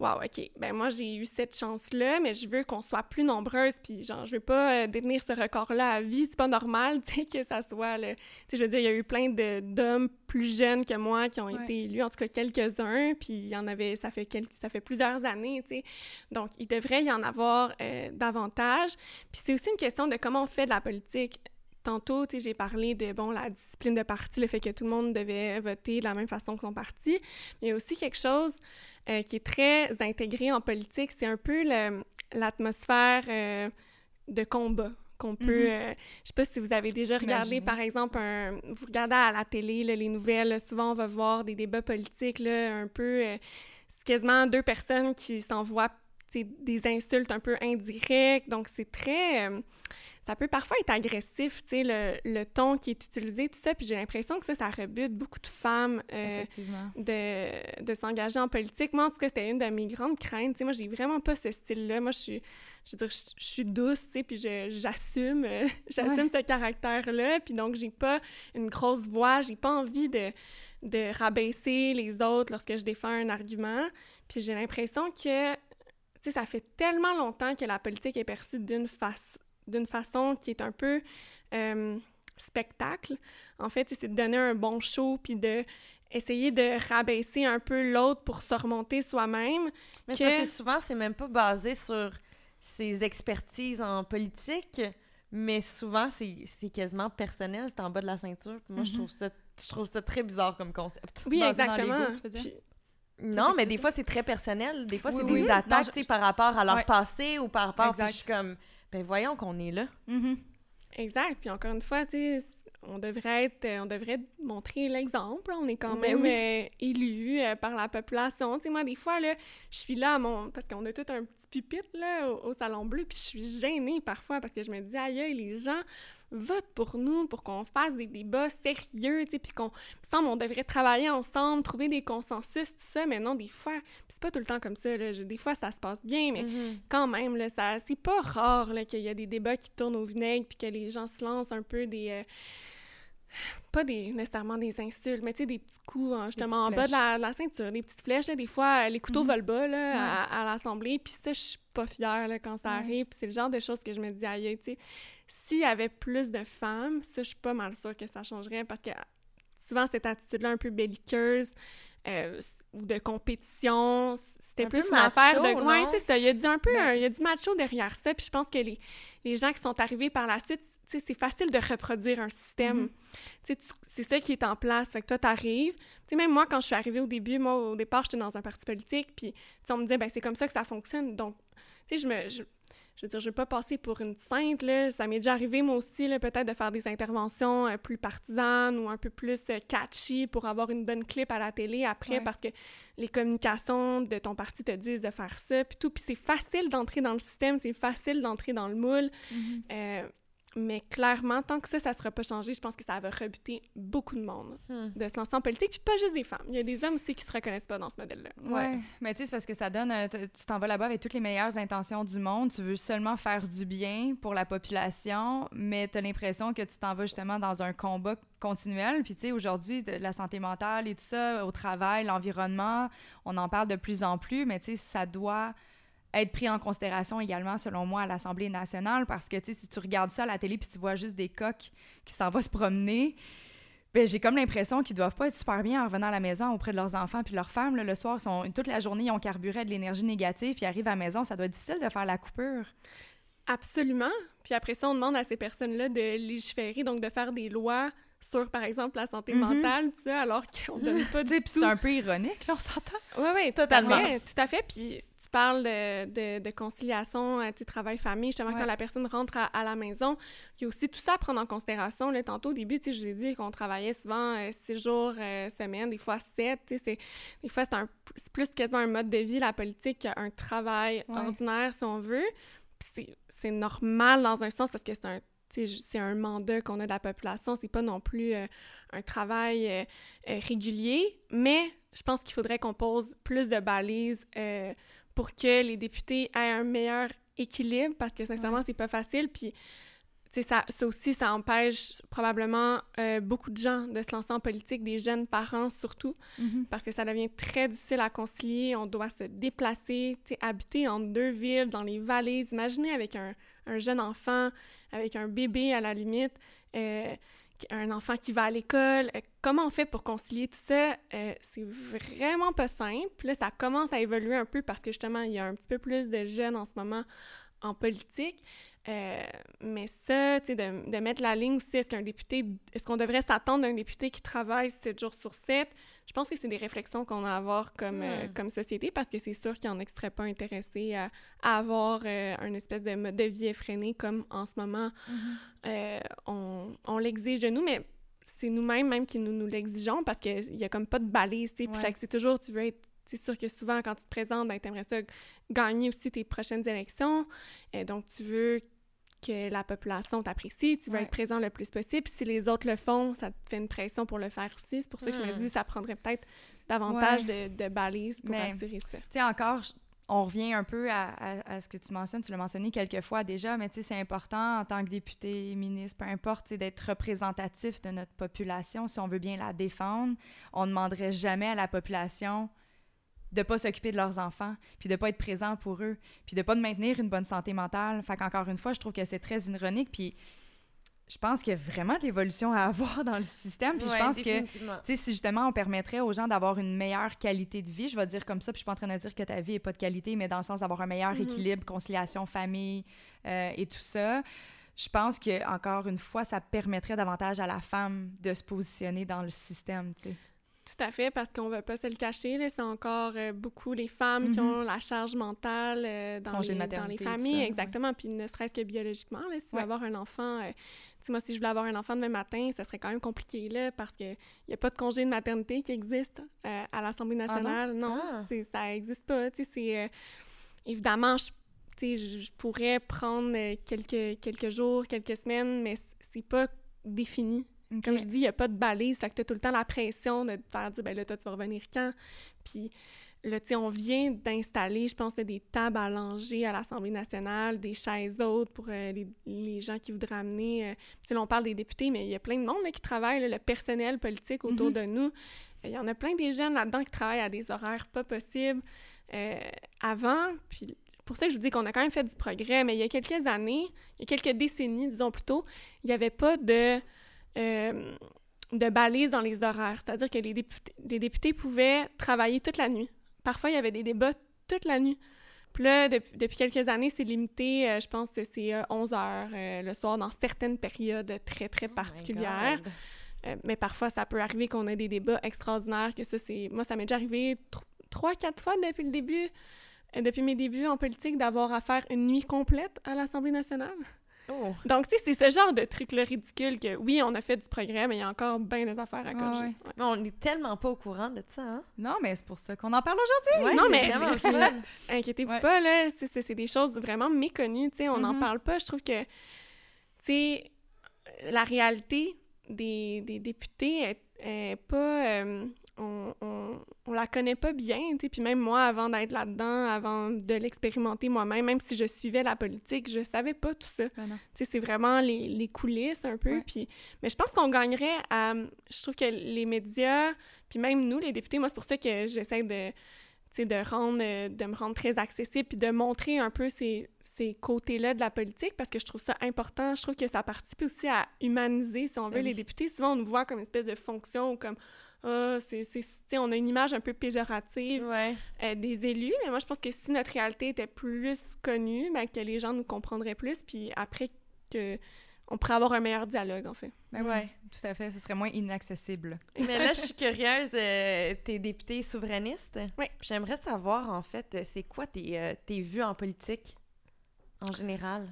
Wow, OK. Ben moi, j'ai eu cette chance-là, mais je veux qu'on soit plus nombreuses, puis genre, je veux pas euh, détenir ce record-là à vie. C'est pas normal, tu sais, que ça soit, le... Tu sais, je veux dire, il y a eu plein d'hommes plus jeunes que moi qui ont Ouais. été élus, en tout cas quelques-uns, puis il y en avait, ça fait, quelques... ça fait plusieurs années, tu sais. Donc, il devrait y en avoir euh, davantage. Puis c'est aussi une question de comment on fait de la politique. Tantôt, j'ai parlé de, bon, la discipline de parti, le fait que tout le monde devait voter de la même façon que son parti. Mais il y a aussi quelque chose euh, qui est très intégré en politique, c'est un peu l'atmosphère euh, de combat qu'on peut... Mhm. euh, je sais pas si vous avez déjà regardé, par exemple, un, vous regardez à la télé là, les nouvelles, là, souvent on va voir des débats politiques là, un peu... euh, c'est quasiment deux personnes qui s'envoient des insultes un peu indirectes, donc c'est très... euh, ça peut parfois être agressif, tu sais, le, le ton qui est utilisé, tout ça, puis j'ai l'impression que ça, ça rebute beaucoup de femmes euh, de, de s'engager en politique. Moi, en tout cas, c'était une de mes grandes craintes. Tu sais, moi, j'ai vraiment pas ce style-là. Moi, je suis, je veux dire, je, je suis douce, tu sais, puis j'assume, euh, j'assume ce caractère-là. Puis donc, j'ai pas une grosse voix, j'ai pas envie de, de rabaisser les autres lorsque je défends un argument. Puis j'ai l'impression que, tu sais, ça fait tellement longtemps que la politique est perçue d'une face, d'une façon qui est un peu euh, spectacle. En fait, c'est de donner un bon show, puis de essayer de rabaisser un peu l'autre pour se remonter soi-même. Mais que- parce que souvent, c'est même pas basé sur ses expertises en politique, mais souvent, c'est quasiment personnel, c'est en bas de la ceinture. Puis moi, je Mhm. trouve ça je trouve ça très bizarre comme concept. Oui, Basé exactement. l'ego, tu veux dire? Puis- Non, mais des fois, c'est très personnel. Des fois, Oui, c'est oui. des Non, attaques, je- par rapport à leur Ouais. passé ou par rapport... Puis je suis comme, ben voyons qu'on est là. Mhm. Exact. Puis encore une fois, tu sais, on devrait être, euh, on devrait montrer l'exemple. On est quand Ben même oui. euh, élu euh, par la population. Tu sais, moi, des fois, là, je suis là à mon... Parce qu'on a tout un petit pupitre, là, au, au Salon Bleu, puis je suis gênée parfois parce que je me dis, aïe, les gens votent pour nous, pour qu'on fasse des débats sérieux, tu sais, puis qu'on... Semble on devrait travailler ensemble, trouver des consensus, tout ça, mais non, des fois... Puis c'est pas tout le temps comme ça, là. Je- des fois, ça se passe bien, mais Mhm. quand même, là, ça, c'est pas rare là, qu'il y a des débats qui tournent au vinaigre puis que les gens se lancent un peu des... euh, pas des, nécessairement des insultes, mais tu sais, des petits coups, hein, justement, en bas de la, de la ceinture, des petites flèches. là. des fois, les couteaux Mhm. volent bas là, à, à l'Assemblée, puis ça, je suis pas fière là, quand ça Ouais. arrive. Puis c'est le genre de choses que je me dis, aïe, tu sais, s'il y avait plus de femmes, ça, je suis pas mal sûre que ça changerait, parce que souvent, cette attitude-là un peu belliqueuse, euh, ou de compétition, c'était Un plus une affaire de... Non? c'est ça. Il y a du, un peu, Ben- il y a du macho derrière ça. Puis je pense que les, les gens qui sont arrivés par la suite, c'est facile de reproduire un système. Tu- c'est ça qui est en place. Fait que toi, t'arrives. Tu sais, même moi, quand je suis arrivée au début, moi, au départ, j'étais dans un parti politique. Puis, on me disait, ben c'est comme ça que ça fonctionne. Donc, tu sais, je me... Je, je veux dire, je veux pas passer pour une sainte, là. Ça m'est déjà arrivé, moi aussi, là, peut-être de faire des interventions euh, plus partisanes ou un peu plus euh, catchy pour avoir une bonne clip à la télé après Ouais. parce que les communications de ton parti te disent de faire ça, puis tout. Puis c'est facile d'entrer dans le système, c'est facile d'entrer dans le moule. Mhm. Euh, mais clairement, tant que ça, ça sera pas changé, je pense que ça va rebuter beaucoup de monde Hmm. de se lancer en politique, puis pas juste des femmes. Il y a des hommes aussi qui se reconnaissent pas dans ce modèle-là. Ouais. Mais tu sais, c'est parce que ça donne. euh, Tu t'en vas là-bas avec toutes les meilleures intentions du monde. Tu veux seulement faire du bien pour la population, mais tu as l'impression que tu t'en vas justement dans un combat continuel. Puis tu sais, aujourd'hui, la santé mentale et tout ça, au travail, l'environnement, on en parle de plus en plus, mais tu sais, ça doit être pris en considération également, selon moi, à l'Assemblée nationale, parce que, tu sais, si tu regardes ça à la télé puis tu vois juste des coqs qui s'en vont se promener, ben, j'ai comme l'impression qu'ils doivent pas être super bien en revenant à la maison auprès de leurs enfants puis leurs femmes. là. le soir, sont, toute la journée, ils ont carburé de l'énergie négative, puis ils arrivent à la maison, ça doit être difficile de faire la coupure. Absolument. Puis après ça, on demande à ces personnes-là de légiférer, donc de faire des lois sur, par exemple, la santé Mhm. mentale, tout ça, alors qu'on donne pas Tu sais, du tout. c'est un peu ironique, là, on s'entend. Oui, oui, Totalement. totalement. Tout à fait. Puis tu parles de, de, de conciliation, euh, tu travail-famille, justement, Ouais. quand la personne rentre à, à la maison. Il y a aussi tout ça à prendre en considération. Là, tantôt, au début, tu sais, je vous ai dit qu'on travaillait souvent euh, six jours euh, semaine, des fois sept. Tu sais, c'est- des fois, c'est plus quasiment un mode de vie, la politique, qu'un travail Ouais. ordinaire, si on veut. C'est- normal dans un sens parce que c'est un c'est un mandat qu'on a de la population, c'est pas non plus euh, un travail euh, euh, régulier, mais je pense qu'il faudrait qu'on pose plus de balises euh, pour que les députés aient un meilleur équilibre, parce que sincèrement, Ouais. c'est pas facile, puis tu sais, ça, ça aussi, ça empêche probablement euh, beaucoup de gens de se lancer en politique, des jeunes parents surtout, parce que ça devient très difficile à concilier. On doit se déplacer, tu sais, habiter en deux villes, dans les vallées. Imaginez avec un, un jeune enfant, avec un bébé à la limite, euh, un enfant qui va à l'école. Euh, comment on fait pour concilier tout ça? Euh, c'est vraiment pas simple. Là, ça commence à évoluer un peu parce que justement, il y a un petit peu plus de jeunes en ce moment en politique. Euh, mais ça, tu sais, de, mettre la ligne aussi, est-ce qu'un député, est-ce qu'on devrait s'attendre d'un député qui travaille 7 jours sur 7? Je pense que c'est des réflexions qu'on a à avoir comme, euh, Hmm. comme société parce que c'est sûr qu'il y en a qui seraient pas intéressés à, à avoir euh, un espèce de mode de vie effréné comme en ce moment euh, on, on l'exige de nous, mais c'est nous-mêmes même qui nous, nous l'exigeons parce qu'il y a comme pas de balise, tu sais, puis c'est toujours, tu veux être, c'est sûr que souvent quand tu te présentes, ben t'aimerais ça gagner aussi tes prochaines élections, et donc tu veux que la population t'apprécie, tu veux Ouais. être présent le plus possible, puis si les autres le font, ça te fait une pression pour le faire aussi, c'est pour ça que je me Hmm. dis ça prendrait peut-être davantage de, de balises pour Mais- assurer ça. Tu sais, encore, on revient un peu à, à- à ce que tu mentionnes, tu l'as mentionné quelques fois déjà, mais tu sais, c'est important en tant que député, ministre, peu importe, d'être représentatif de notre population si on veut bien la défendre. On ne demanderait jamais à la population de pas s'occuper de leurs enfants, puis de pas être présent pour eux, puis de pas de maintenir une bonne santé mentale. Fait qu'encore une fois, je trouve que c'est très ironique, puis je pense qu'il y a vraiment de l'évolution à avoir dans le système, puis je pense que tu sais, si justement on permettrait aux gens d'avoir une meilleure qualité de vie, je vais dire comme ça, puis je suis pas en train de dire que ta vie est pas de qualité, mais dans le sens d'avoir un meilleur Mhm. équilibre, conciliation, famille euh, et tout ça, je pense que encore une fois, ça permettrait davantage à la femme de se positionner dans le système, tu sais. Tout à fait, parce qu'on ne va pas se le cacher, c'est encore euh, beaucoup les femmes qui Mhm. ont la charge mentale euh, dans, les, dans les familles. ça, exactement, puis ne serait-ce que biologiquement, là, si tu veux avoir un enfant... euh, moi, si je voulais avoir un enfant demain matin, ça serait quand même compliqué, là, parce qu'il n'y a pas de congé de maternité qui existe à l'Assemblée nationale. non, Ah. ça n'existe pas. Tu sais, évidemment, je, je pourrais prendre quelques, quelques jours, quelques semaines, mais c'est pas défini. Comme je dis, il n'y a pas de balise, fait que tu as tout le temps la pression de te faire dire, ben là, toi, tu vas revenir quand? Puis là, tu sais, on vient d'installer, je pense, des tables à langer à l'Assemblée nationale, des chaises hautes pour euh, les, les gens qui voudraient amener. euh, tu sais, là, on parle des députés, mais il y a plein de monde là, qui travaille, là, le personnel politique autour Mhm. de nous. Il y en a plein des jeunes là-dedans qui travaillent à des horaires pas possibles euh, avant. Puis pour ça que je vous dis qu'on a quand même fait du progrès, mais il y a quelques années, il y a quelques décennies, disons plutôt, il n'y avait pas de, euh, de balise dans les horaires. C'est-à-dire que les députés, les députés pouvaient travailler toute la nuit. Parfois, il y avait des débats toute la nuit. Puis là, depuis, depuis quelques années, c'est limité, euh, je pense que c'est euh, 11 heures euh, le soir dans certaines périodes très, très Oh particulières. Mais parfois, ça peut arriver qu'on ait des débats extraordinaires, que ça, c'est... Moi, ça m'est déjà arrivé tr- trois, quatre fois depuis le début, depuis mes débuts en politique, d'avoir à faire une nuit complète à l'Assemblée nationale. Oh. Donc, tu sais, c'est ce genre de truc-là ridicule que, oui, on a fait du progrès, mais il y a encore bien des affaires à Ah corriger. ouais. Ouais. Mais on est tellement pas au courant de ça, hein? Non, mais c'est pour ça qu'on en parle aujourd'hui. Ouais, non, mais. Inquiétez-vous Ouais. pas, là, c'est- c'est c'est des choses vraiment méconnues, tu sais, on n'en Mhm. parle pas. Je trouve que, tu sais, la réalité des, des députés est, est pas... euh, on, on, on la connaît pas bien, tu sais, puis même moi, avant d'être là-dedans, avant de l'expérimenter moi-même, même si je suivais la politique, je savais pas tout ça. Ben non. Tu sais, c'est vraiment les, les coulisses un peu. Puis, mais je pense qu'on gagnerait à. Je trouve que les médias, puis même nous, les députés, moi, c'est pour ça que j'essaie de. De rendre, de me rendre très accessible, puis de montrer un peu ces, ces côtés-là de la politique, parce que je trouve ça important. Je trouve que ça participe aussi à humaniser, si on veut, Ben les députés. Souvent, on nous voit comme une espèce de fonction ou comme, ah, c'est, c'est, tu sais, on a une image un peu péjorative Ouais. euh, des élus, mais moi, je pense que si notre réalité était plus connue, ben, que les gens nous comprendraient plus, puis après, que on pourrait avoir un meilleur dialogue, en fait. Ben oui, Ouais. tout à fait. Ce serait moins inaccessible. Mais là, je suis curieuse, euh, t'es députée souverainiste. Oui. J'aimerais savoir, en fait, euh, c'est quoi tes, euh, tes vues en politique, en général?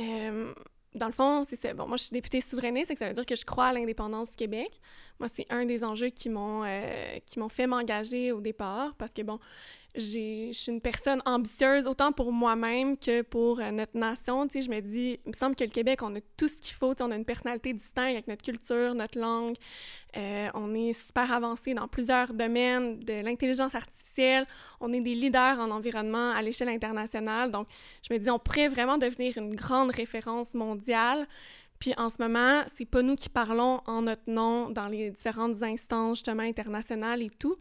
Euh, dans le fond, c'est. Bon, moi, je suis députée souverainiste, que ça veut dire que je crois à l'indépendance du Québec. Moi, c'est un des enjeux qui m'ont euh, qui m'ont fait m'engager au départ parce que, bon, je suis une personne ambitieuse autant pour moi-même que pour euh, notre nation. Tu sais, je me dis, il me semble que le Québec, on a tout ce qu'il faut. On a une personnalité distincte avec notre culture, notre langue. Euh, on est super avancé dans plusieurs domaines de l'intelligence artificielle. On est des leaders en environnement à l'échelle internationale. Donc, je me dis, on pourrait vraiment devenir une grande référence mondiale. Puis en ce moment, c'est pas nous qui parlons en notre nom dans les différentes instances justement internationales et tout.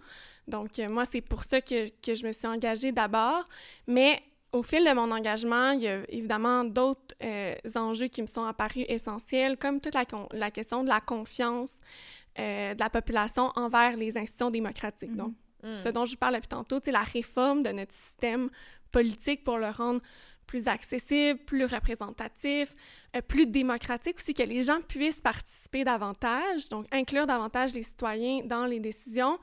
Donc euh, moi, c'est pour ça que, que je me suis engagée d'abord. Mais au fil de mon engagement, il y a évidemment d'autres euh, enjeux qui me sont apparus essentiels, comme toute la, question de la confiance euh, de la population envers les institutions démocratiques. Mhm. Donc, Hmm. ce dont je vous parle depuis tantôt, c'est la réforme de notre système politique pour le rendre plus accessible, plus représentatif, euh, plus démocratique aussi, que les gens puissent participer davantage, donc inclure davantage les citoyens dans les décisions.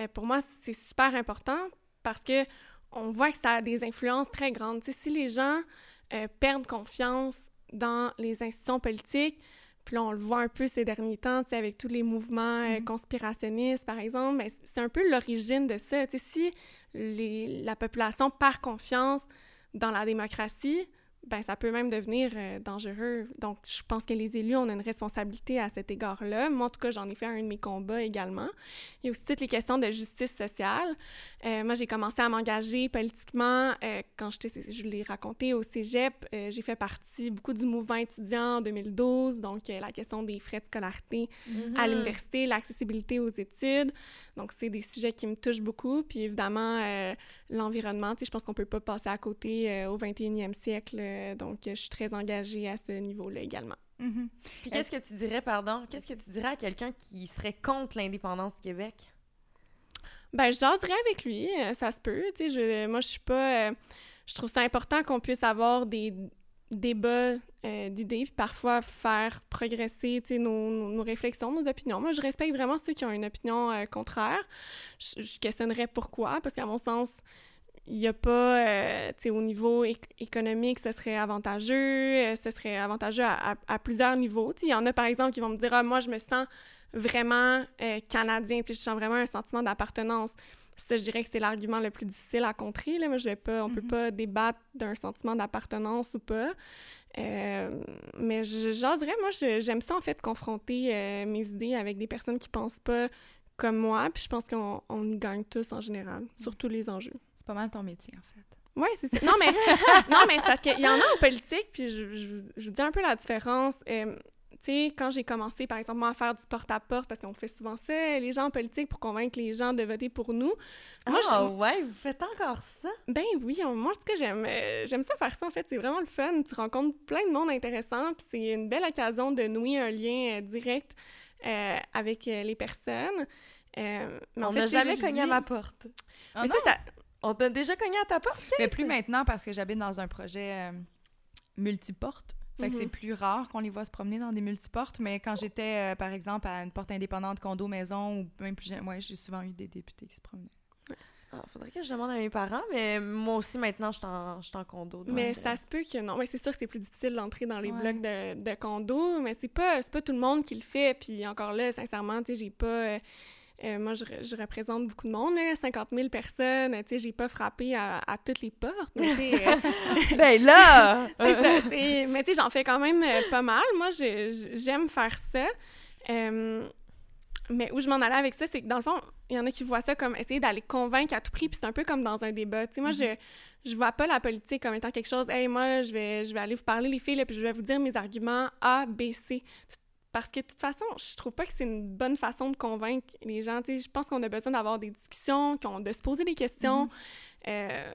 Euh, pour moi, c'est super important parce que on voit que ça a des influences très grandes. Si les gens euh, perdent confiance dans les institutions politiques, puis là, on le voit un peu ces derniers temps, avec tous les mouvements euh, Mhm. conspirationnistes, par exemple, ben, c'est un peu l'origine de ça. Si les, la population perd confiance dans la démocratie, ben ça peut même devenir euh, dangereux. Donc, je pense que les élus, on a une responsabilité à cet égard-là. Moi, en tout cas, j'en ai fait un de mes combats également. Il y a aussi toutes les questions de justice sociale. Euh, moi, j'ai commencé à m'engager politiquement euh, quand j'étais, je l'ai raconté, au cégep. J'ai fait partie beaucoup du mouvement étudiant en 2012, donc la question des frais de scolarité Mhm. à l'université, l'accessibilité aux études. Donc, c'est des sujets qui me touchent beaucoup. Puis, évidemment, l'environnement, tu sais, je pense qu'on peut pas passer à côté au 21e siècle. Euh, donc, je suis très engagée à ce niveau-là également. Mhm. Puis qu'est-ce que tu dirais, pardon, qu'est-ce que tu dirais à quelqu'un qui serait contre l'indépendance du Québec? Ben, je jaserais avec lui, euh, ça se peut. Tu sais, je, moi, je suis pas... euh, je trouve ça important qu'on puisse avoir des débats euh, d'idées, puis parfois faire progresser, tu sais, nos, nos, nos réflexions, nos opinions. Moi, je respecte vraiment ceux qui ont une opinion euh, contraire. Je, je questionnerais pourquoi, parce qu'à mon sens, il n'y a pas, euh, tu sais, au niveau éc- économique, ce serait avantageux, euh, ce serait avantageux à, à- à plusieurs niveaux. Tu sais, il y en a, par exemple, qui vont me dire « Ah, moi, je me sens vraiment euh, canadien, tu sais, je sens vraiment un sentiment d'appartenance. » Ça, je dirais que c'est l'argument le plus difficile à contrer. Là. Moi, je vais pas, on peut Mhm. pas débattre d'un sentiment d'appartenance ou pas. Euh, mais j'oserais, moi, je- j'aime ça, en fait, confronter euh, mes idées avec des personnes qui pensent pas comme moi. Puis je pense qu'on on y gagne tous en général, sur tous les enjeux. C'est pas mal ton métier, en fait. Oui, c'est ça. Non, mais, non, mais c'est parce qu'il y en a en politique, puis je, je, vous- je vous dis un peu la différence. Euh, tu sais, quand j'ai commencé, par exemple, moi, à faire du porte-à-porte, parce qu'on fait souvent ça, les gens en politique, pour convaincre les gens de voter pour nous. Moi, ah ouais, vous faites encore ça? ben oui, moi, en tout cas, j'aime, euh, j'aime ça faire ça, en fait. C'est vraiment le fun. Tu rencontres plein de monde intéressant, puis c'est une belle occasion de nouer un lien euh, direct euh, avec euh, les personnes. Euh, mais On fait, n'a jamais cogné à ma porte. Ah Mais ça... On t'a déjà cogné à ta porte? mais plus maintenant parce que j'habite dans un projet euh, multiporte. Fait que Mhm. c'est plus rare qu'on les voit se promener dans des multiportes. Mais quand j'étais, euh, par exemple, à une porte indépendante, condo, maison, ou même plus jeune, ouais, j'ai souvent eu des députés qui se promenaient. Ah, faudrait que je demande à mes parents, mais moi aussi, maintenant, je suis en, je suis en condo. donc, Mais euh, ça se peut que non. Mais c'est sûr que c'est plus difficile d'entrer dans les Ouais. blocs de, de condos, mais c'est pas, c'est pas tout le monde qui le fait. Puis encore là, sincèrement, tu sais, j'ai pas. euh, euh, moi, je, re- je représente beaucoup de monde, là, 50 000 personnes. Tu sais, j'ai pas frappé à, à toutes les portes. Mais, euh, Ben là! ça. Mais tu sais, j'en fais quand même euh, pas mal. Moi, j'aime faire ça. Euh, mais où je m'en allais avec ça, c'est que dans le fond, il y en a qui voient ça comme essayer d'aller convaincre à tout prix, puis c'est un peu comme dans un débat. Tu sais, moi, je, je vois pas la politique comme étant quelque chose, hey, moi, je vais, je vais aller vous parler, les filles, là, puis je vais vous dire mes arguments A, B, C. parce que de toute façon, je trouve pas que c'est une bonne façon de convaincre les gens. je pense qu'on a besoin d'avoir des discussions, de se poser des questions. Mm-hmm. Euh,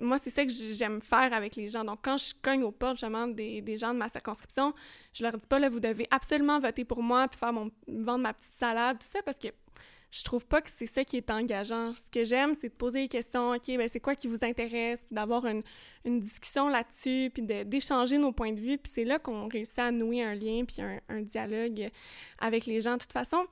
moi, c'est ça que j'aime faire avec les gens. Donc, quand je cogne aux portes, justement, des, des gens de ma circonscription, je leur dis pas, là, vous devez absolument voter pour moi, puis faire mon, vendre ma petite salade, tout ça, parce que je trouve pas que c'est ça qui est engageant. Ce que j'aime, c'est de poser des questions. OK, ben c'est quoi qui vous intéresse? d'avoir une, une, discussion là-dessus, puis d'échanger nos points de vue. Puis c'est là qu'on réussit à nouer un lien, puis un, un, dialogue avec les gens. De toute façon,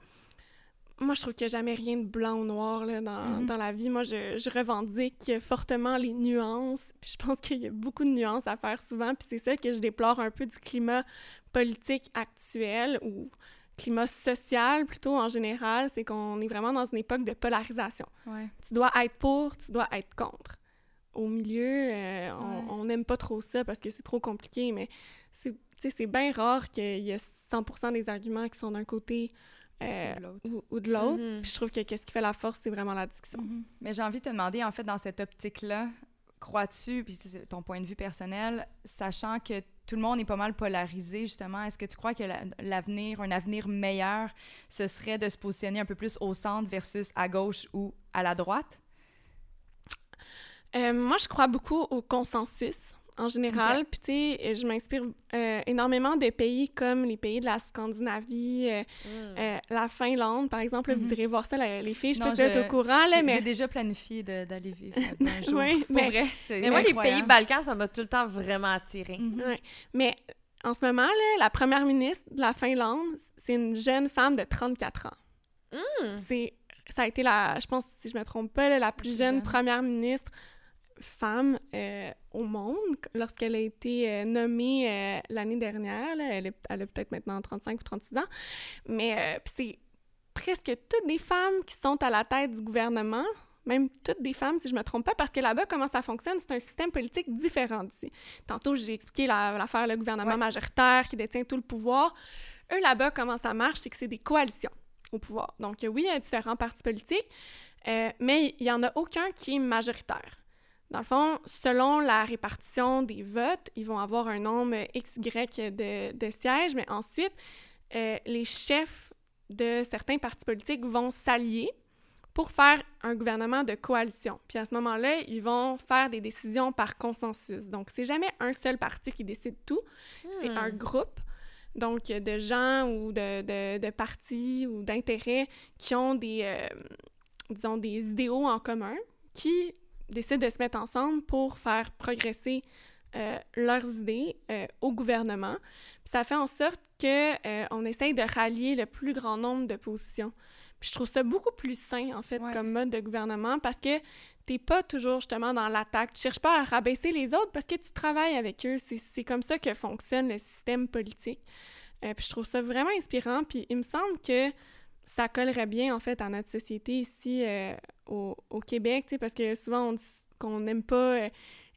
moi, je trouve qu'il n'y a jamais rien de blanc ou noir là, dans, mm-hmm. dans, la vie. Moi, je, je, revendique fortement les nuances. Puis je pense qu'il y a beaucoup de nuances à faire souvent. Puis c'est ça que je déplore un peu du climat politique actuel, ou climat social plutôt en général, c'est qu'on est vraiment dans une époque de polarisation. Tu dois être pour, tu dois être contre. Au milieu, euh, on n'aime pas trop ça parce que c'est trop compliqué, mais c'est bien rare qu'il y ait 100% des arguments qui sont d'un côté euh, ou, de l'autre. Puis je trouve que qu'est-ce qui fait la force, c'est vraiment la discussion. Mm-hmm. Mais j'ai envie de te demander, en fait, dans cette optique-là, crois-tu, puis c'est ton point de vue personnel, sachant que tout le monde est pas mal polarisé, justement, est-ce que tu crois que l'avenir, un avenir meilleur, ce serait de se positionner un peu plus au centre versus à gauche ou à la droite? Euh, moi, je crois beaucoup au consensus en général. Puis, tu sais, je m'inspire euh, énormément de pays comme les pays de la Scandinavie, euh, mm. euh, la Finlande, par exemple. vous mm-hmm. irez voir ça, les filles. Je sais pas si vous êtes au courant, là, mais... J'ai déjà planifié d'aller vivre un jour. oui, mais, vrai, mais moi, les pays Balkans, ça m'a tout le temps vraiment attiré. Mm-hmm. Mais en ce moment, là, la première ministre de la Finlande, c'est une jeune femme de 34 ans. Mm. C'est... Ça a été la, je pense, si je me trompe pas, la plus, jeune première ministre femme euh, au monde lorsqu'elle a été euh, nommée euh, l'année dernière. elle, a peut-être maintenant 35 ou 36 ans. Mais c'est presque toutes des femmes qui sont à la tête du gouvernement, même toutes des femmes, si je ne me trompe pas, parce que là-bas, comment ça fonctionne, c'est un système politique différent d'ici. Tantôt, j'ai expliqué l'affaire, le gouvernement majoritaire qui détient tout le pouvoir. Eux, là-bas, comment ça marche, c'est que c'est des coalitions au pouvoir. Donc, oui, il y a différents partis politiques, mais il n'y en a aucun qui est majoritaire. Dans le fond, selon la répartition des votes, ils vont avoir un nombre XY de, de sièges, mais ensuite, euh, les chefs de certains partis politiques vont s'allier pour faire un gouvernement de coalition. Puis à ce moment-là, ils vont faire des décisions par consensus. Donc, c'est jamais un seul parti qui décide tout, c'est un hmm. groupe. Donc, de gens ou de, de, de partis ou d'intérêts qui ont des, euh, disons, des idéaux en commun qui décident de se mettre ensemble pour faire progresser euh, leurs idées euh, au gouvernement. Puis ça fait en sorte qu'on euh, on essaye de rallier le plus grand nombre de positions. Puis je trouve ça beaucoup plus sain, en fait, comme mode de gouvernement, parce que t'es pas toujours justement dans l'attaque. Tu cherches pas à rabaisser les autres parce que tu travailles avec eux. C'est comme ça que fonctionne le système politique. puis je trouve ça vraiment inspirant. Puis il me semble que ça collerait bien, en fait, à notre société ici euh, au, au, Québec, parce que souvent, on dit qu'on n'aime pas euh,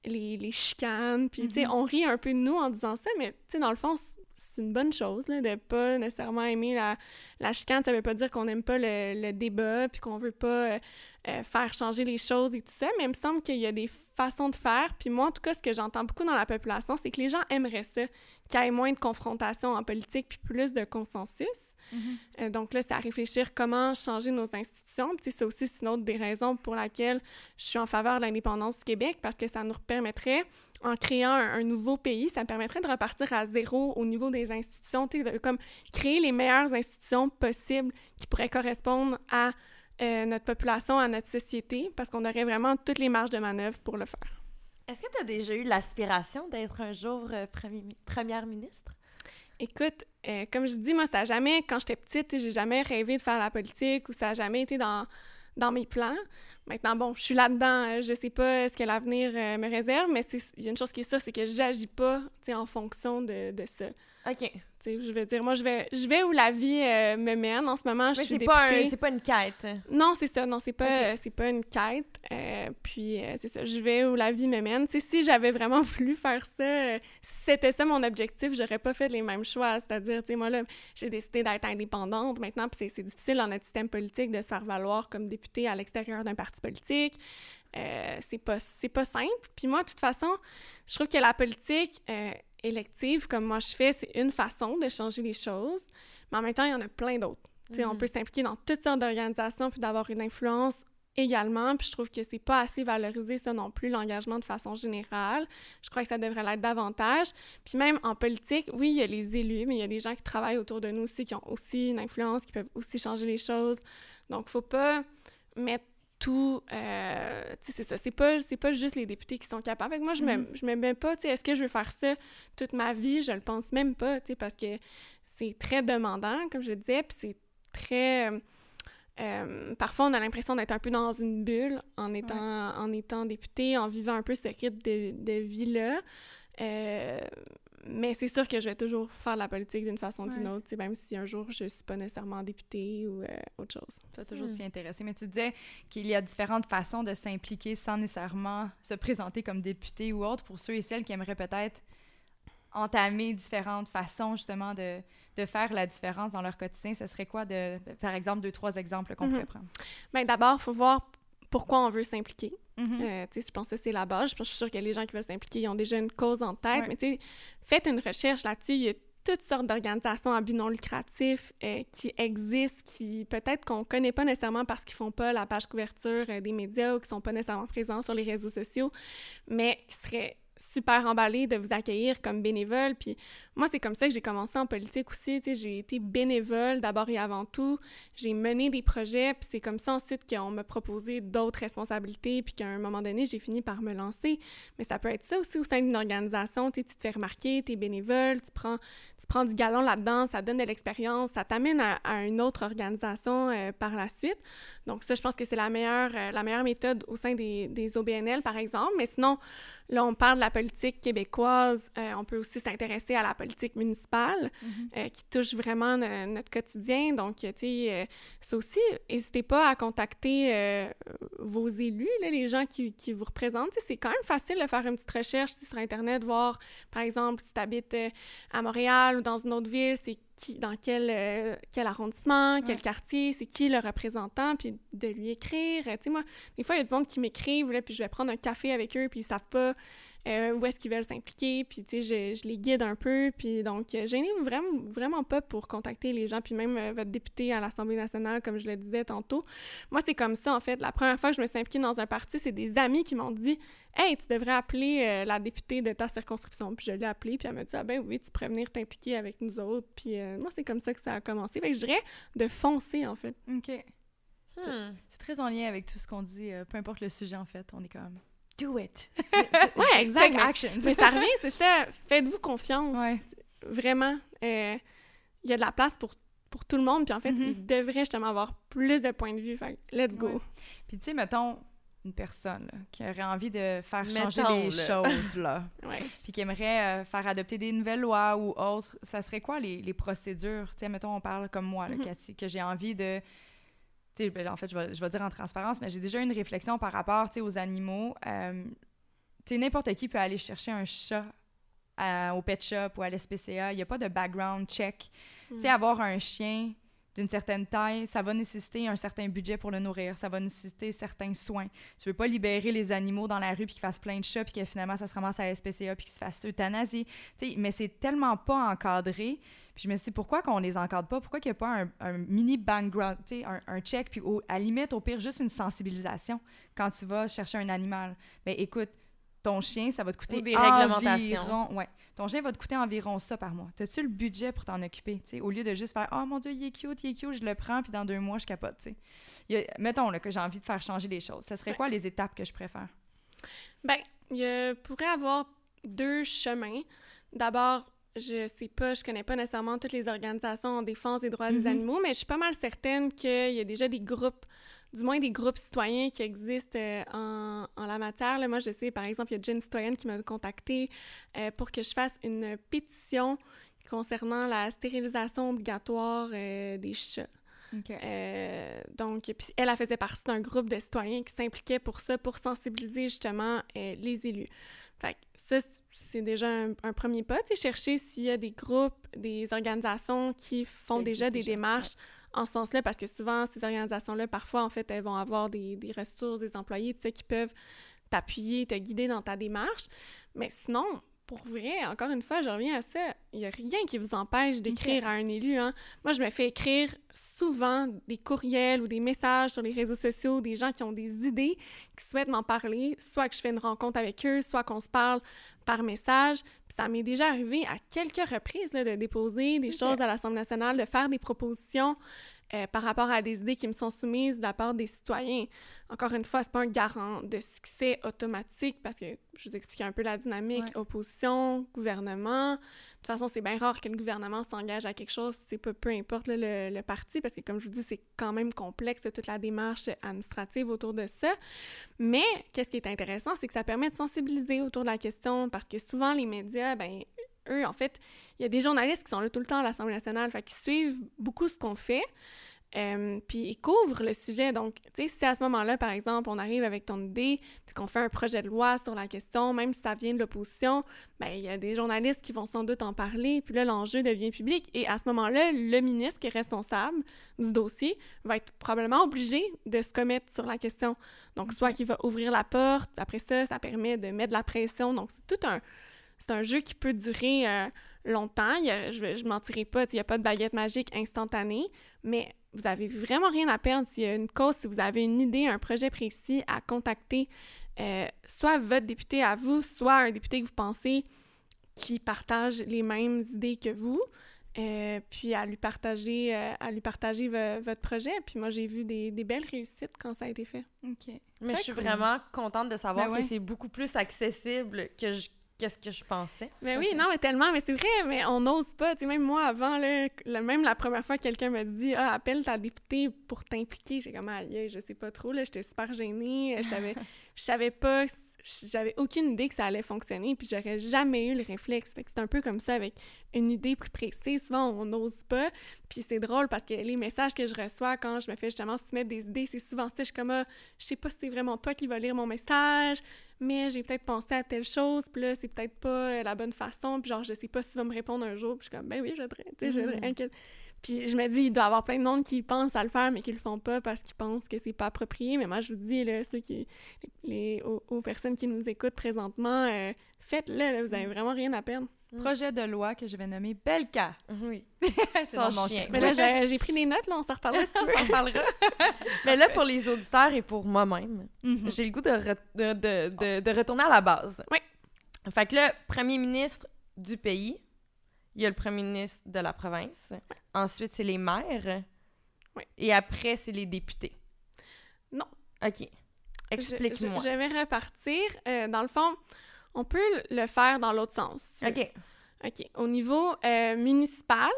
les, les, chicanes, puis, tu sais, mm-hmm. on rit un peu de nous en disant ça, mais, tu sais, dans le fond, c'est une bonne chose, là, de pas nécessairement aimer la, la chicane. Ça veut pas dire qu'on n'aime pas le, le, débat, puis qu'on veut pas euh, euh, faire changer les choses et tout ça, mais il me semble qu'il y a des façons de faire. Puis moi, en tout cas, ce que j'entends beaucoup dans la population, c'est que les gens aimeraient ça, qu'il y ait moins de confrontation en politique, puis plus de consensus. Mm-hmm. Euh, donc là, c'est à réfléchir comment changer nos institutions. Puis c'est aussi une autre des raisons pour laquelle je suis en faveur de l'indépendance du Québec, parce que ça nous permettrait, en créant un, nouveau pays, ça permettrait de repartir à zéro au niveau des institutions, de, comme créer les meilleures institutions possibles qui pourraient correspondre à euh, notre population, à notre société, parce qu'on aurait vraiment toutes les marges de manœuvre pour le faire. Est-ce que tu as déjà eu l'aspiration d'être un jour euh, première ministre? Écoute, euh, comme je dis, moi, ça n'a jamais, quand j'étais petite, j'ai jamais rêvé de faire la politique ou ça n'a jamais été dans, dans mes plans. Maintenant, bon, je suis là-dedans, je sais pas ce que l'avenir me réserve, mais il y a une chose qui est sûre, c'est que j'agis pas en fonction de, de ça. OK je veux dire, moi, je vais, je vais où la vie euh, me mène. En ce moment, je suis pas c'est pas une quête. Non, c'est ça. Non, c'est pas, c'est pas une quête. Euh, puis, euh, c'est ça. Je vais où la vie me mène. sais, si j'avais vraiment voulu faire ça, si c'était ça mon objectif, j'aurais pas fait les mêmes choix. C'est-à-dire, tu sais, moi, là, j'ai décidé d'être indépendante maintenant. Puis, c'est difficile dans notre système politique de se faire valoir comme députée à l'extérieur d'un parti politique. c'est pas, pas simple. Puis moi, de toute façon, je trouve que la politique électives, comme moi je fais, c'est une façon de changer les choses, mais en même temps, il y en a plein d'autres. Tu sais, On Mhm. peut s'impliquer dans toutes sortes d'organisations puis d'avoir une influence également. Puis je trouve que c'est pas assez valorisé, ça non plus, l'engagement de façon générale. Je crois que ça devrait l'être davantage. Puis même en politique, oui, il y a les élus, mais il y a des gens qui travaillent autour de nous aussi, qui ont aussi une influence, qui peuvent aussi changer les choses. Donc, faut pas mettre tout... euh, tu sais, c'est ça. C'est pas, pas juste les députés qui sont capables. Fait que moi, je me, je me mets pas, tu sais, est-ce que je veux faire ça toute ma vie? Je le pense même pas, tu sais, parce que c'est très demandant, comme je disais, puis c'est très... euh, euh, parfois, on a l'impression d'être un peu dans une bulle en étant, en étant député, en vivant un peu ce rythme de, de vie-là. Euh, mais c'est sûr que je vais toujours faire la politique d'une façon ou d'une autre, même si un jour je suis pas nécessairement députée ou euh, autre chose. Tu vas toujours Hmm. t'y intéresser. Mais tu disais qu'il y a différentes façons de s'impliquer sans nécessairement se présenter comme député ou autre pour ceux et celles qui aimeraient peut-être entamer différentes façons justement de, de faire la différence dans leur quotidien. Ce serait quoi, de, par exemple, deux, trois exemples qu'on Mhm. pourrait prendre? Ben, d'abord, il faut voir pourquoi on veut s'impliquer. Euh, tu sais, je pense que c'est la base. Je pense- je suis sûre que les gens qui veulent s'impliquer, ils ont déjà une cause en tête. Ouais. Mais tu sais, faites une recherche là-dessus. Il y a toutes sortes d'organisations à but non lucratif euh, qui existent, qui peut-être qu'on connaît pas nécessairement parce qu'ils font pas la page couverture euh, des médias ou qui sont pas nécessairement présents sur les réseaux sociaux, mais qui seraient super emballés de vous accueillir comme bénévole. Puis moi, c'est comme ça que j'ai commencé en politique aussi. J'ai été bénévole d'abord et avant tout. J'ai mené des projets, puis c'est comme ça ensuite qu'on m'a proposé d'autres responsabilités, puis qu'à un moment donné, j'ai fini par me lancer. Mais ça peut être ça aussi au sein d'une organisation. Tu te fais remarquer, tu es bénévole, tu prends, tu prends du galon là-dedans, ça donne de l'expérience, ça t'amène à, à une autre organisation euh, par la suite. Donc ça, je pense que c'est la meilleure, euh, la meilleure méthode au sein des, des OBNL, par exemple. Mais sinon, là, on parle de la politique québécoise. euh, on peut aussi s'intéresser à la politique municipale Mhm. euh, qui touche vraiment no- notre quotidien. Donc, tu sais, euh, ça aussi, n'hésitez pas à contacter euh, vos élus, là, les gens qui, qui vous représentent. C'est quand même facile de faire une petite recherche sur Internet, voir, par exemple, si tu habites euh, à Montréal ou dans une autre ville, c'est qui, dans quel, euh, quel arrondissement, quel Ouais. quartier, c'est qui le représentant, puis de lui écrire. Tu sais, moi, des fois, il y a du monde qui m'écrivent, puis je vais prendre un café avec eux, puis ils savent pas euh, où est-ce qu'ils veulent s'impliquer, puis tu sais, je, je les guide un peu, puis donc, euh, gênez-vous vraiment, vraiment pas pour contacter les gens, puis même euh, votre député à l'Assemblée nationale, comme je le disais tantôt. Moi, c'est comme ça, en fait. La première fois que je me suis impliquée dans un parti, c'est des amis qui m'ont dit « Hey, tu devrais appeler euh, la députée de ta circonscription. » Puis je l'ai appelée, puis elle m'a dit « Ah ben oui, tu pourrais venir t'impliquer avec nous autres. » Puis euh, moi, c'est comme ça que ça a commencé. Fait que je dirais de foncer, en fait. OK. Hmm. C'est très en lien avec tout ce qu'on dit, euh, peu importe le sujet, en fait. On est comme « Do it! Ouais, exact. Take mais- actions! Mais ça revient, c'est ça. Faites-vous confiance. Ouais. Vraiment. Euh, Il y a de la place pour, pour tout le monde. Puis en fait, Mhm. il devrait justement avoir plus de points de vue. Fait let's go. Ouais. Puis tu sais, mettons une personne là, qui aurait envie de faire changer les choses, là, Ouais. puis qui aimerait euh, faire adopter des nouvelles lois ou autres, ça serait quoi les, les procédures? Tu sais, mettons, on parle comme moi, là, Mhm. Cathy, que j'ai envie de... Ben, en fait, je vais, je vais dire en transparence, mais j'ai déjà une réflexion par rapport, aux animaux. Euh, n'importe qui peut aller chercher un chat à- au pet shop ou à l'SPCA. Il n'y a pas de background check. Mm. avoir un chien d'une certaine taille, ça va nécessiter un certain budget pour le nourrir, ça va nécessiter certains soins. Tu veux pas libérer les animaux dans la rue puis qu'ils fassent plein de chats puis que finalement ça se ramasse à la SPCA puis qu'ils se fassent sais, mais c'est tellement pas encadré. Puis je me suis dit pourquoi qu'on les encadre pas, pourquoi qu'il n'y a pas un, un mini background, tu sais, un, un check puis au- à limite au pire juste une sensibilisation quand tu vas chercher un animal? Ben écoute, ton chien, ça va te coûter Ou des réglementations. environ, ouais, ton chien va te coûter environ ça par mois. T'as-tu le budget pour t'en occuper, tu sais, au lieu de juste faire « Oh mon Dieu, il est cute, il est cute, je le prends, puis dans deux mois, je capote, Mettons là, que j'ai envie de faire changer les choses. Ça serait Ouais. quoi les étapes que je préfère? Ben, il pourrait avoir deux chemins. D'abord, je sais pas, je connais pas nécessairement toutes les organisations en défense des droits Mhm. des animaux, mais je suis pas mal certaine qu'il y a déjà des groupes, du moins des groupes citoyens qui existent euh, en, en la matière. Là, moi, je sais, par exemple, il y a Jeune Citoyenne qui m'a contactée euh, pour que je fasse une pétition concernant la stérilisation obligatoire euh, des chats. OK. Euh, donc, puis elle, elle faisait partie d'un groupe de citoyens qui s'impliquaient pour ça, pour sensibiliser justement euh, les élus. Fait que ça, c'est déjà un, un premier pas, tu sais, chercher s'il y a des groupes, des organisations qui font déjà des déjà, démarches en ce sens-là, parce que souvent, ces organisations-là, parfois, en fait, elles vont avoir des, des ressources, des employés, tu sais, qui peuvent t'appuyer, te guider dans ta démarche. Mais sinon, pour vrai, encore une fois, je reviens à ça. Il n'y a rien qui vous empêche d'écrire à un élu. Hein. Moi, je me fais écrire souvent des courriels ou des messages sur les réseaux sociaux, des gens qui ont des idées, qui souhaitent m'en parler, soit que je fais une rencontre avec eux, soit qu'on se parle par message. Puis ça m'est déjà arrivé à quelques reprises de déposer des choses à l'Assemblée nationale, de faire des propositions. Euh, par rapport à des idées qui me sont soumises de la part des citoyens. Encore une fois, c'est pas un garant de succès automatique parce que je vous explique un peu la dynamique opposition, gouvernement. De toute façon, c'est bien rare que le gouvernement s'engage à quelque chose, c'est pas peu importe le, le, parti parce que comme je vous dis, c'est quand même complexe toute la démarche administrative autour de ça. Mais qu'est-ce qui est intéressant, c'est que ça permet de sensibiliser autour de la question parce que souvent les médias, ben eux, en fait, il y a des journalistes qui sont là tout le temps à l'Assemblée nationale, fait qu'ils suivent beaucoup ce qu'on fait. Euh, puis ils couvrent le sujet. Donc, tu sais, si à ce moment-là, par exemple, on arrive avec ton idée, puis qu'on fait un projet de loi sur la question, même si ça vient de l'opposition, ben il y a des journalistes qui vont sans doute en parler, puis là, l'enjeu devient public. Et à ce moment-là, le ministre qui est responsable du dossier va être probablement obligé de se commettre sur la question. Donc, soit qu'il va ouvrir la porte, après ça, ça permet de mettre de la pression. Donc, c'est tout un c'est un jeu qui peut durer euh, longtemps. je ne mentirai pas, il n'y a pas de baguette magique instantanée, mais vous avez vraiment rien à perdre s'il y a une cause, si vous avez une idée, un projet précis à contacter euh, soit votre député à vous, soit un député que vous pensez qui partage les mêmes idées que vous. Euh, puis à lui partager, à lui partager votre projet. Puis moi, j'ai vu des, belles réussites quand ça a été fait. OK. Mais je suis vraiment contente de savoir ben que c'est beaucoup plus accessible que je, qu'est-ce que je pensais. Mais oui, non, mais tellement, mais c'est vrai, mais on n'ose pas. Tu sais, même moi, avant, là, même la première fois que quelqu'un m'a dit Ah, appelle ta députée pour t'impliquer, j'ai comme aïe, je sais pas trop, là, j'étais super gênée, je savais, je savais pas j'avais aucune idée que ça allait fonctionner, puis j'aurais jamais eu le réflexe. Fait que c'est un peu comme ça avec une idée plus précise. Souvent, on n'ose pas. Puis c'est drôle parce que les messages que je reçois quand je me fais justement soumettre des idées, c'est souvent ça. Je suis comme, ah, je sais pas si c'est vraiment toi qui vas lire mon message, mais j'ai peut-être pensé à telle chose, puis là, c'est peut-être pas la bonne façon, puis genre, je sais pas si tu vas me répondre un jour, puis je suis comme, ben oui, je tu sais, je mm. Puis je me dis, il doit y avoir plein de monde qui pensent à le faire, mais qui le font pas parce qu'ils pensent que c'est pas approprié. Mais moi, je vous dis, là, ceux qui, les, aux, personnes qui nous écoutent présentement, euh, faites-le, vous avez mm. vraiment rien à perdre. Mm. Projet de loi que je vais nommer Belka. Oui. c'est mon chien. Mais là, j'ai pris des notes, là, on s'en reparlera si on s'en reparlera. mais là, pour les auditeurs et pour moi-même, mm-hmm. j'ai le goût de, de, de, de, retourner à la base. Oui. Fait que là, premier ministre du pays, il y a le premier ministre de la province. Ensuite, c'est les maires. Oui. Et après, c'est les députés. Non. OK. Explique-moi. Je, vais repartir. Euh, dans le fond, on peut le faire dans l'autre sens. OK. OK. Au niveau euh, municipal,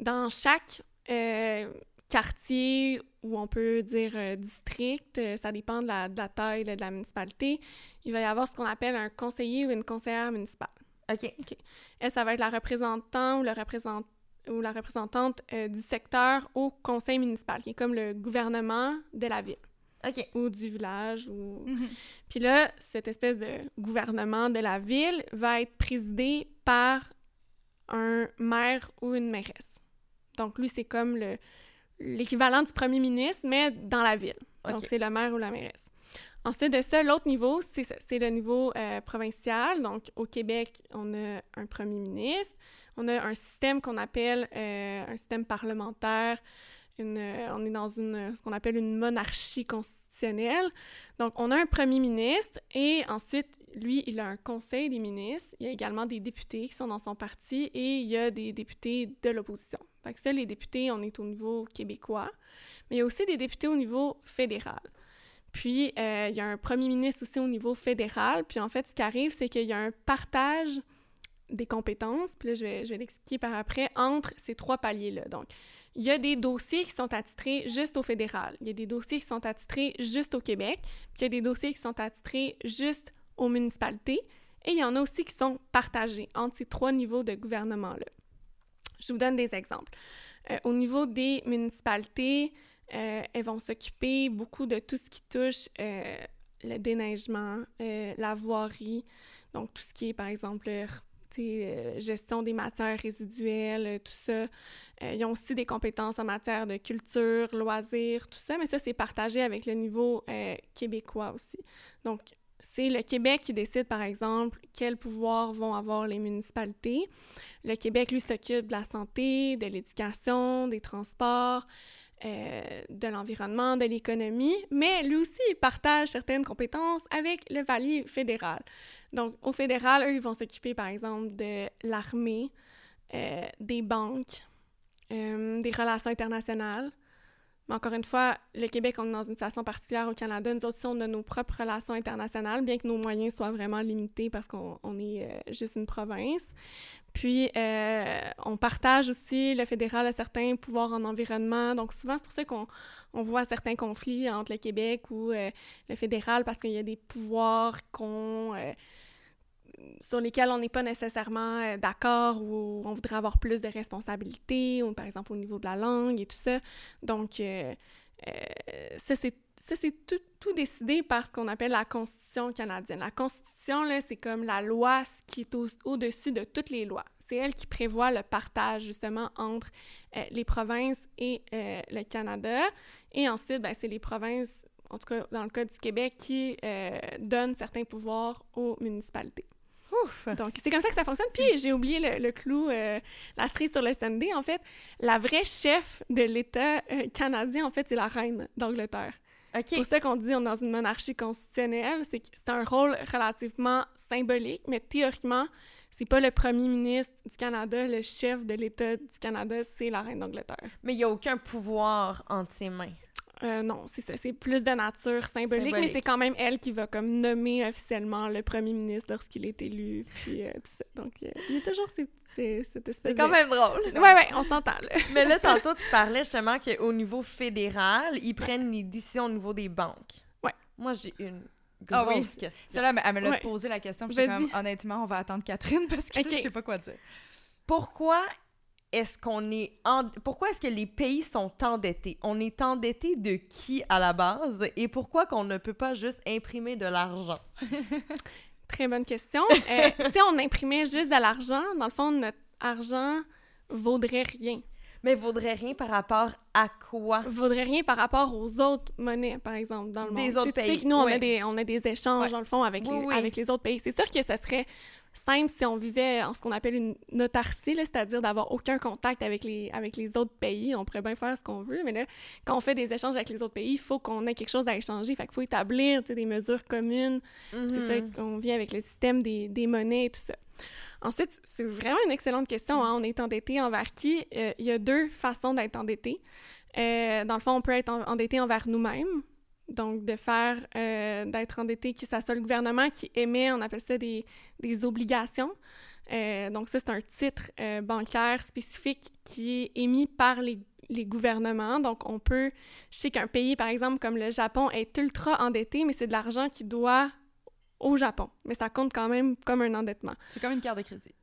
dans chaque euh, quartier ou on peut dire district, ça dépend de la, de la taille de la municipalité, il va y avoir ce qu'on appelle un conseiller ou une conseillère municipale. OK. OK. Elle, ça va être la représentante ou le représentant ou la représentante euh, du secteur au conseil municipal, qui est comme le gouvernement de la ville. OK. Ou du village. Ou... Mhm. Puis là, cette espèce de gouvernement de la ville va être présidé par un maire ou une mairesse. Donc, lui, c'est comme le, l'équivalent du premier ministre, mais dans la ville. Donc, c'est le maire ou la mairesse. Ensuite de ça, l'autre niveau, c'est le niveau euh, provincial. Donc, au Québec, on a un premier ministre. On a un système qu'on appelle euh, un système parlementaire. Euh, on est dans une, ce qu'on appelle une monarchie constitutionnelle. Donc, on a un premier ministre et ensuite, lui, il a un conseil des ministres. Il y a également des députés qui sont dans son parti et il y a des députés de l'opposition. Que ça, les députés, on est au niveau québécois. Mais il y a aussi des députés au niveau fédéral. Puis, euh, il y a un premier ministre aussi au niveau fédéral. Puis, en fait, ce qui arrive, c'est qu'il y a un partage des compétences, puis là, je vais, je vais l'expliquer par après, entre ces trois paliers-là. Donc, il y a des dossiers qui sont attitrés juste au fédéral. Il y a des dossiers qui sont attitrés juste au Québec. Puis, il y a des dossiers qui sont attitrés juste aux municipalités. Et il y en a aussi qui sont partagés entre ces trois niveaux de gouvernement-là. Je vous donne des exemples. Euh, au niveau des municipalités, euh, elles vont s'occuper beaucoup de tout ce qui touche euh, le déneigement, la voirie, donc tout ce qui est, par exemple, gestion des matières résiduelles, tout ça. ils ont aussi des compétences en matière de culture, loisirs, tout ça, mais ça, c'est partagé avec le niveau québécois aussi. Donc, c'est le Québec qui décide, par exemple, quels pouvoirs vont avoir les municipalités. Le Québec, lui, s'occupe de la santé, de l'éducation, des transports, euh, de l'environnement, de l'économie, mais lui aussi, partage certaines compétences avec le valier fédéral. Donc, au fédéral, eux, ils vont s'occuper, par exemple, de l'armée, euh, des banques, euh, des relations internationales. Mais encore une fois, le Québec, on est dans une situation particulière au Canada. Nous autres, on a nos propres relations internationales, bien que nos moyens soient vraiment limités parce qu'on est euh, juste une province. Puis, euh, on partage aussi, le fédéral a certains pouvoirs en environnement. Donc, souvent, c'est pour ça qu'on on voit certains conflits entre le Québec ou euh, le fédéral parce qu'il y a des pouvoirs qu'on sur lesquels on n'est pas nécessairement euh, d'accord ou on voudrait avoir plus de responsabilités, ou par exemple au niveau de la langue et tout ça. Donc, euh, euh, ça, c'est tout, tout, décidé par ce qu'on appelle la Constitution canadienne. La Constitution, là, c'est comme la loi qui est au-dessus de toutes les lois. C'est elle qui prévoit le partage, justement, entre les provinces et le Canada. Et ensuite, ben, c'est les provinces, en tout cas dans le cas du Québec, qui donnent certains pouvoirs aux municipalités. Donc, c'est comme ça que ça fonctionne. Puis, j'ai oublié le, clou, euh, la cerise sur le Sunday. En fait, la vraie chef de l'État euh, canadien, en fait, c'est la reine d'Angleterre. C'est pour ça qu'on dit on est dans une monarchie constitutionnelle. C'est c'est un rôle relativement symbolique, mais théoriquement, c'est pas le premier ministre du Canada, le chef de l'État du Canada, c'est la reine d'Angleterre. Mais il n'y a aucun pouvoir entre ses mains. Euh, non, c'est ça. C'est plus de nature symbolique, mais c'est quand même elle qui va comme nommer officiellement le premier ministre lorsqu'il est élu, puis euh, tout ça. Donc, euh, il y a toujours ces, cette espèce C'est quand même drôle. Ouais, ouais, on s'entend, là. mais là, tantôt, tu parlais justement qu'au niveau fédéral, ils prennent les décisions au niveau des banques. Ouais. Moi, j'ai une ah grosse oui. question. Là, elle me l'a posé la question, puis comme, honnêtement, on va attendre Catherine parce que je sais pas quoi dire. Pourquoi est-ce qu'on est pourquoi est-ce que les pays sont endettés? On est endetté de qui à la base et pourquoi qu'on ne peut pas juste imprimer de l'argent? Très bonne question. Euh, si on imprimait juste de l'argent, dans le fond notre argent vaudrait rien. Mais vaudrait rien par rapport à quoi? Vaudrait rien par rapport aux autres monnaies, par exemple, dans le des monde. Autres pays. nous, on, a des, on a des échanges, dans le fond, avec, les, avec les autres pays. C'est sûr que ça serait simple si on vivait en ce qu'on appelle une autarcie, c'est-à-dire d'avoir aucun contact avec les, avec les autres pays. On pourrait bien faire ce qu'on veut, mais là, quand on fait des échanges avec les autres pays, il faut qu'on ait quelque chose à échanger. Fait qu'il faut établir des mesures communes. C'est ça mm-hmm. qu'on vient avec le système des, des, monnaies et tout ça. Ensuite, c'est vraiment une excellente question. Hein. On est endetté envers qui? Euh, il y a deux façons d'être endetté. Euh, dans le fond, on peut être endetté envers nous-mêmes, donc, de faire, euh, d'être endetté, que ce soit le gouvernement qui émet, on appelle ça des, des obligations. Euh, donc, ça, c'est un titre euh, bancaire spécifique qui est émis par les, les, gouvernements. Donc, on peut, je sais qu'un pays, par exemple, comme le Japon, est ultra endetté, mais c'est de l'argent qui doit au Japon. Mais ça compte quand même comme un endettement. C'est comme une carte de crédit.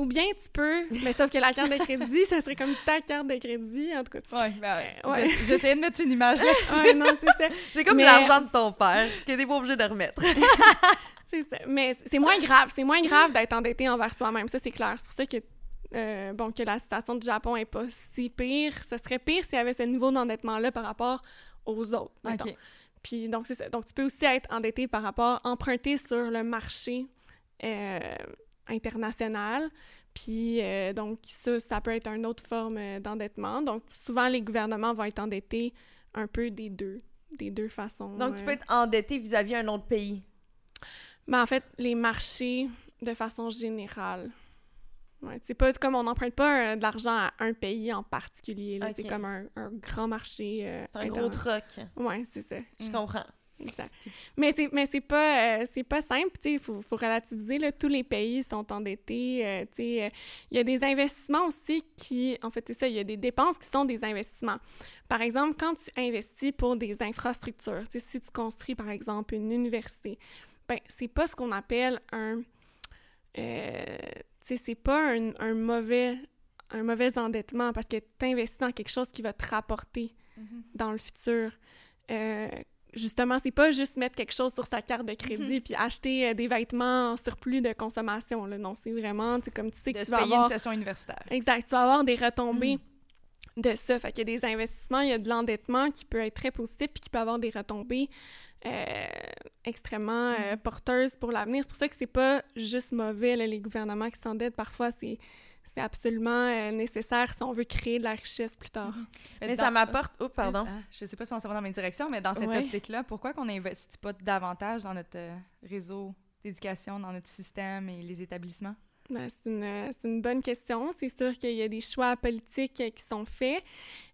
Ou bien tu peux, mais sauf que la carte de crédit, ça serait comme ta carte de crédit, en tout cas. Ouais, ben, ouais. j'essayais de mettre une image là-dessus. ouais, non, c'est ça. C'est comme l'argent de ton père, que t'es pas obligé de remettre. c'est ça. Mais c'est moins grave, c'est moins grave d'être endetté envers soi-même, ça c'est clair. C'est pour ça que, euh, bon, que la situation du Japon est pas si pire. Ce serait pire s'il y avait ce niveau d'endettement-là par rapport aux autres, mettons. Puis donc, c'est ça. Donc, tu peux aussi être endetté par rapport, emprunté sur le marché euh, international. Puis, euh, donc, ça, ça peut être une autre forme euh, d'endettement. Donc, souvent, les gouvernements vont être endettés un peu des deux, des deux façons. Donc, tu peux être endetté vis-à-vis d'un autre pays? Ben, en fait, les marchés, de façon générale. Ouais, c'est pas comme on n'emprunte pas de l'argent à un pays en particulier. C'est comme un, grand marché. un gros truc. Oui, c'est ça. Je comprends. Mais c'est mais c'est pas euh, c'est pas simple, tu sais, il faut, faut, relativiser là, tous les pays sont endettés, euh, tu sais, euh, il y a des investissements aussi qui en fait c'est ça, il y a des dépenses qui sont des investissements. Par exemple, quand tu investis pour des infrastructures, tu sais si tu construis par exemple une université, ben c'est pas ce qu'on appelle un tu sais c'est pas un, un, mauvais un mauvais endettement parce que tu investis dans quelque chose qui va te rapporter mm-hmm. dans le futur. Justement, c'est pas juste mettre quelque chose sur sa carte de crédit mhm. puis acheter euh, des vêtements en surplus de consommation. Là. Non, c'est vraiment, comme tu sais que tu vas avoir... une session universitaire. Exact. Tu vas avoir des retombées mhm. de ça. Fait qu'il y a des investissements, il y a de l'endettement qui peut être très positif puis qui peut avoir des retombées euh, extrêmement euh, Mm. porteuses pour l'avenir. C'est pour ça que c'est pas juste mauvais, là, les gouvernements qui s'endettent. Parfois, c'est c'est absolument euh, nécessaire si on veut créer de la richesse plus tard. Mais dans- ça m'apporte... Oh, pardon. Ah, je sais pas si on s'en va dans la même direction, mais dans cette Ouais. optique-là, pourquoi qu'on n'investit pas davantage dans notre euh, réseau d'éducation, dans notre système et les établissements? Ben, c'est une, c'est une bonne question. C'est sûr qu'il y a des choix politiques euh, qui sont faits.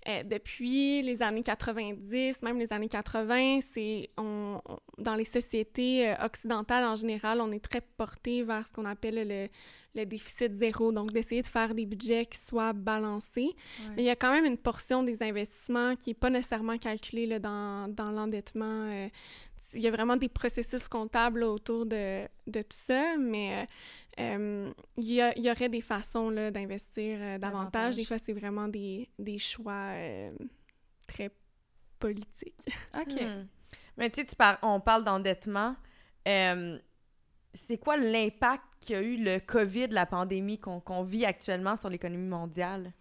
Euh, depuis les années 90, même les années 80, c'est on, on- dans les sociétés euh, occidentales en général, on est très porté vers ce qu'on appelle le, le déficit zéro, donc d'essayer de faire des budgets qui soient balancés. Mais il y a quand même une portion des investissements qui n'est pas nécessairement calculée là, dans, dans l'endettement. euh, il y a vraiment des processus comptables là, autour de, de tout ça, mais euh, euh, il, y a- il y aurait des façons là, d'investir euh, davantage. Davantage. Des fois, c'est vraiment des, des choix euh, très politiques. OK. Hmm. Mais tu sais, tu par- on parle d'endettement. Euh, c'est quoi l'impact qu'a eu le COVID, la pandémie qu'on qu'on vit actuellement sur l'économie mondiale?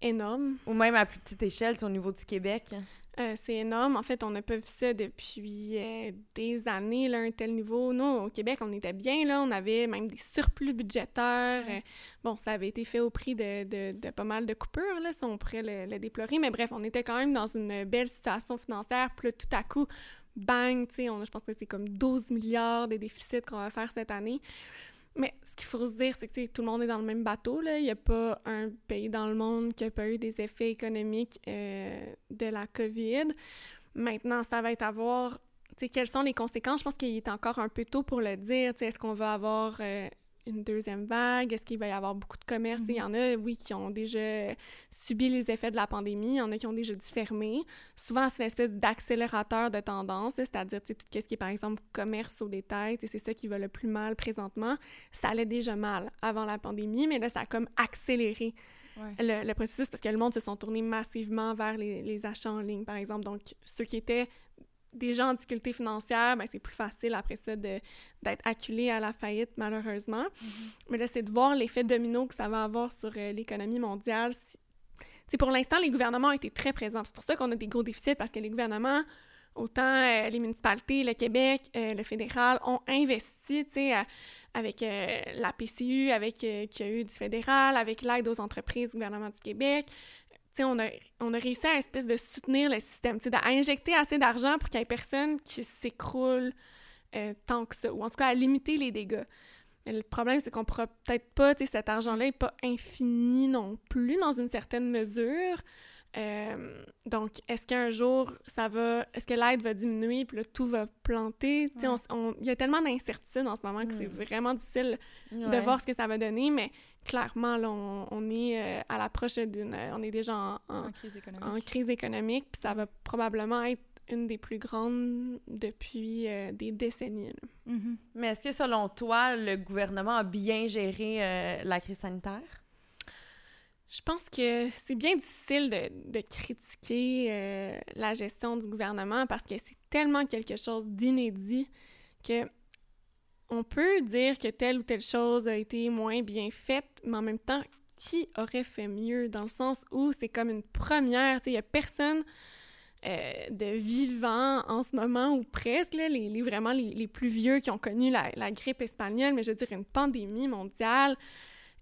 Énorme. Ou même à plus petite échelle, au niveau du Québec? Euh, c'est énorme. En fait, on n'a pas vu ça depuis euh, des années, là, un tel niveau. Nous, au Québec, on était bien, là. On avait même des surplus budgétaires. Ouais. Euh, bon, ça avait été fait au prix de, de, de pas mal de coupures, là, si on pourrait le, le déplorer. Mais bref, on était quand même dans une belle situation financière. Puis là, tout à coup, bang, tu sais, je pense que c'est comme 12 milliards de déficit qu'on va faire cette année. Mais ce qu'il faut se dire, c'est que tout le monde est dans le même bateau. Là. Il n'y a pas un pays dans le monde qui n'a pas eu des effets économiques euh, de la COVID. Maintenant, ça va être à voir quelles sont les conséquences. Je pense qu'il est encore un peu tôt pour le dire. Est-ce qu'on va avoir euh, une deuxième vague? Est-ce qu'il va y avoir beaucoup de commerces? Il y en a, oui, qui ont déjà subi les effets de la pandémie. Il y en a qui ont déjà dû fermer. Souvent, c'est une espèce d'accélérateur de tendance, c'est-à-dire tu sais, tout ce qui est, par exemple, commerce au détail. C'est ça qui va le plus mal présentement. Ça allait déjà mal avant la pandémie, mais là, ça a comme accéléré Ouais. le, le processus parce que le monde se sont tournés massivement vers les, les achats en ligne, par exemple. Donc, ceux qui étaient déjà en difficulté financière, ben, c'est plus facile après ça d'être acculé à la faillite, malheureusement. Mais là, c'est de voir l'effet domino que ça va avoir sur euh, l'économie mondiale. Si- pour l'instant, les gouvernements ont été très présents. C'est pour ça qu'on a des gros déficits, parce que les gouvernements, autant euh, les municipalités, le Québec, euh, le fédéral, ont investi, tu sais, avec la PCU, avec qu'il y a eu du fédéral, avec l'aide aux entreprises du gouvernement du Québec. On a, on a réussi à espèce de soutenir le système, à injecter assez d'argent pour qu'il y ait personne qui s'écroule euh, tant que ça, ou en tout cas à limiter les dégâts. Mais le problème, c'est qu'on pourra peut-être pas, cet argent-là n'est pas infini non plus dans une certaine mesure. Euh, donc, est-ce qu'un jour, ça va... Est-ce que l'aide va diminuer, puis là, tout va planter? Tu sais, Ouais. on- on- il y a tellement d'incertitudes en ce moment que c'est Mm. vraiment difficile de voir ce que ça va donner, mais clairement, là, on, on est euh, à l'approche d'une... on est déjà en, en- En crise économique. en crise économique, puis ça va probablement être une des plus grandes depuis euh, des décennies. Mhm. Mais est-ce que selon toi, le gouvernement a bien géré euh, la crise sanitaire? Je pense que c'est bien difficile de, de critiquer euh, la gestion du gouvernement parce que c'est tellement quelque chose d'inédit que on peut dire que telle ou telle chose a été moins bien faite, mais en même temps, qui aurait fait mieux dans le sens où c'est comme une première, il y a personne euh, de vivant en ce moment ou presque, les- vraiment les, les plus vieux qui ont connu la, la grippe espagnole, mais je veux dire une pandémie mondiale.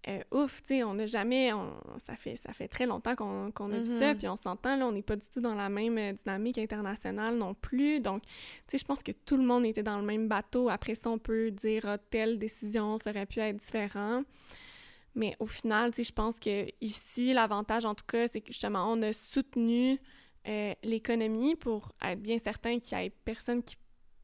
Euh, ouf, tu sais, on n'a jamais, on- ça, fait, ça fait très longtemps qu'on qu'on a vu Mhm. ça, puis on s'entend, là, on n'est pas du tout dans la même euh, dynamique internationale non plus, donc, tu sais, je pense que tout le monde était dans le même bateau. Après ça, on peut dire, ah, telle décision, ça aurait pu être différent. Mais au final, tu sais, je pense que ici, l'avantage, en tout cas, c'est que justement, on a soutenu euh, l'économie pour être bien certain qu'il n'y ait personne qui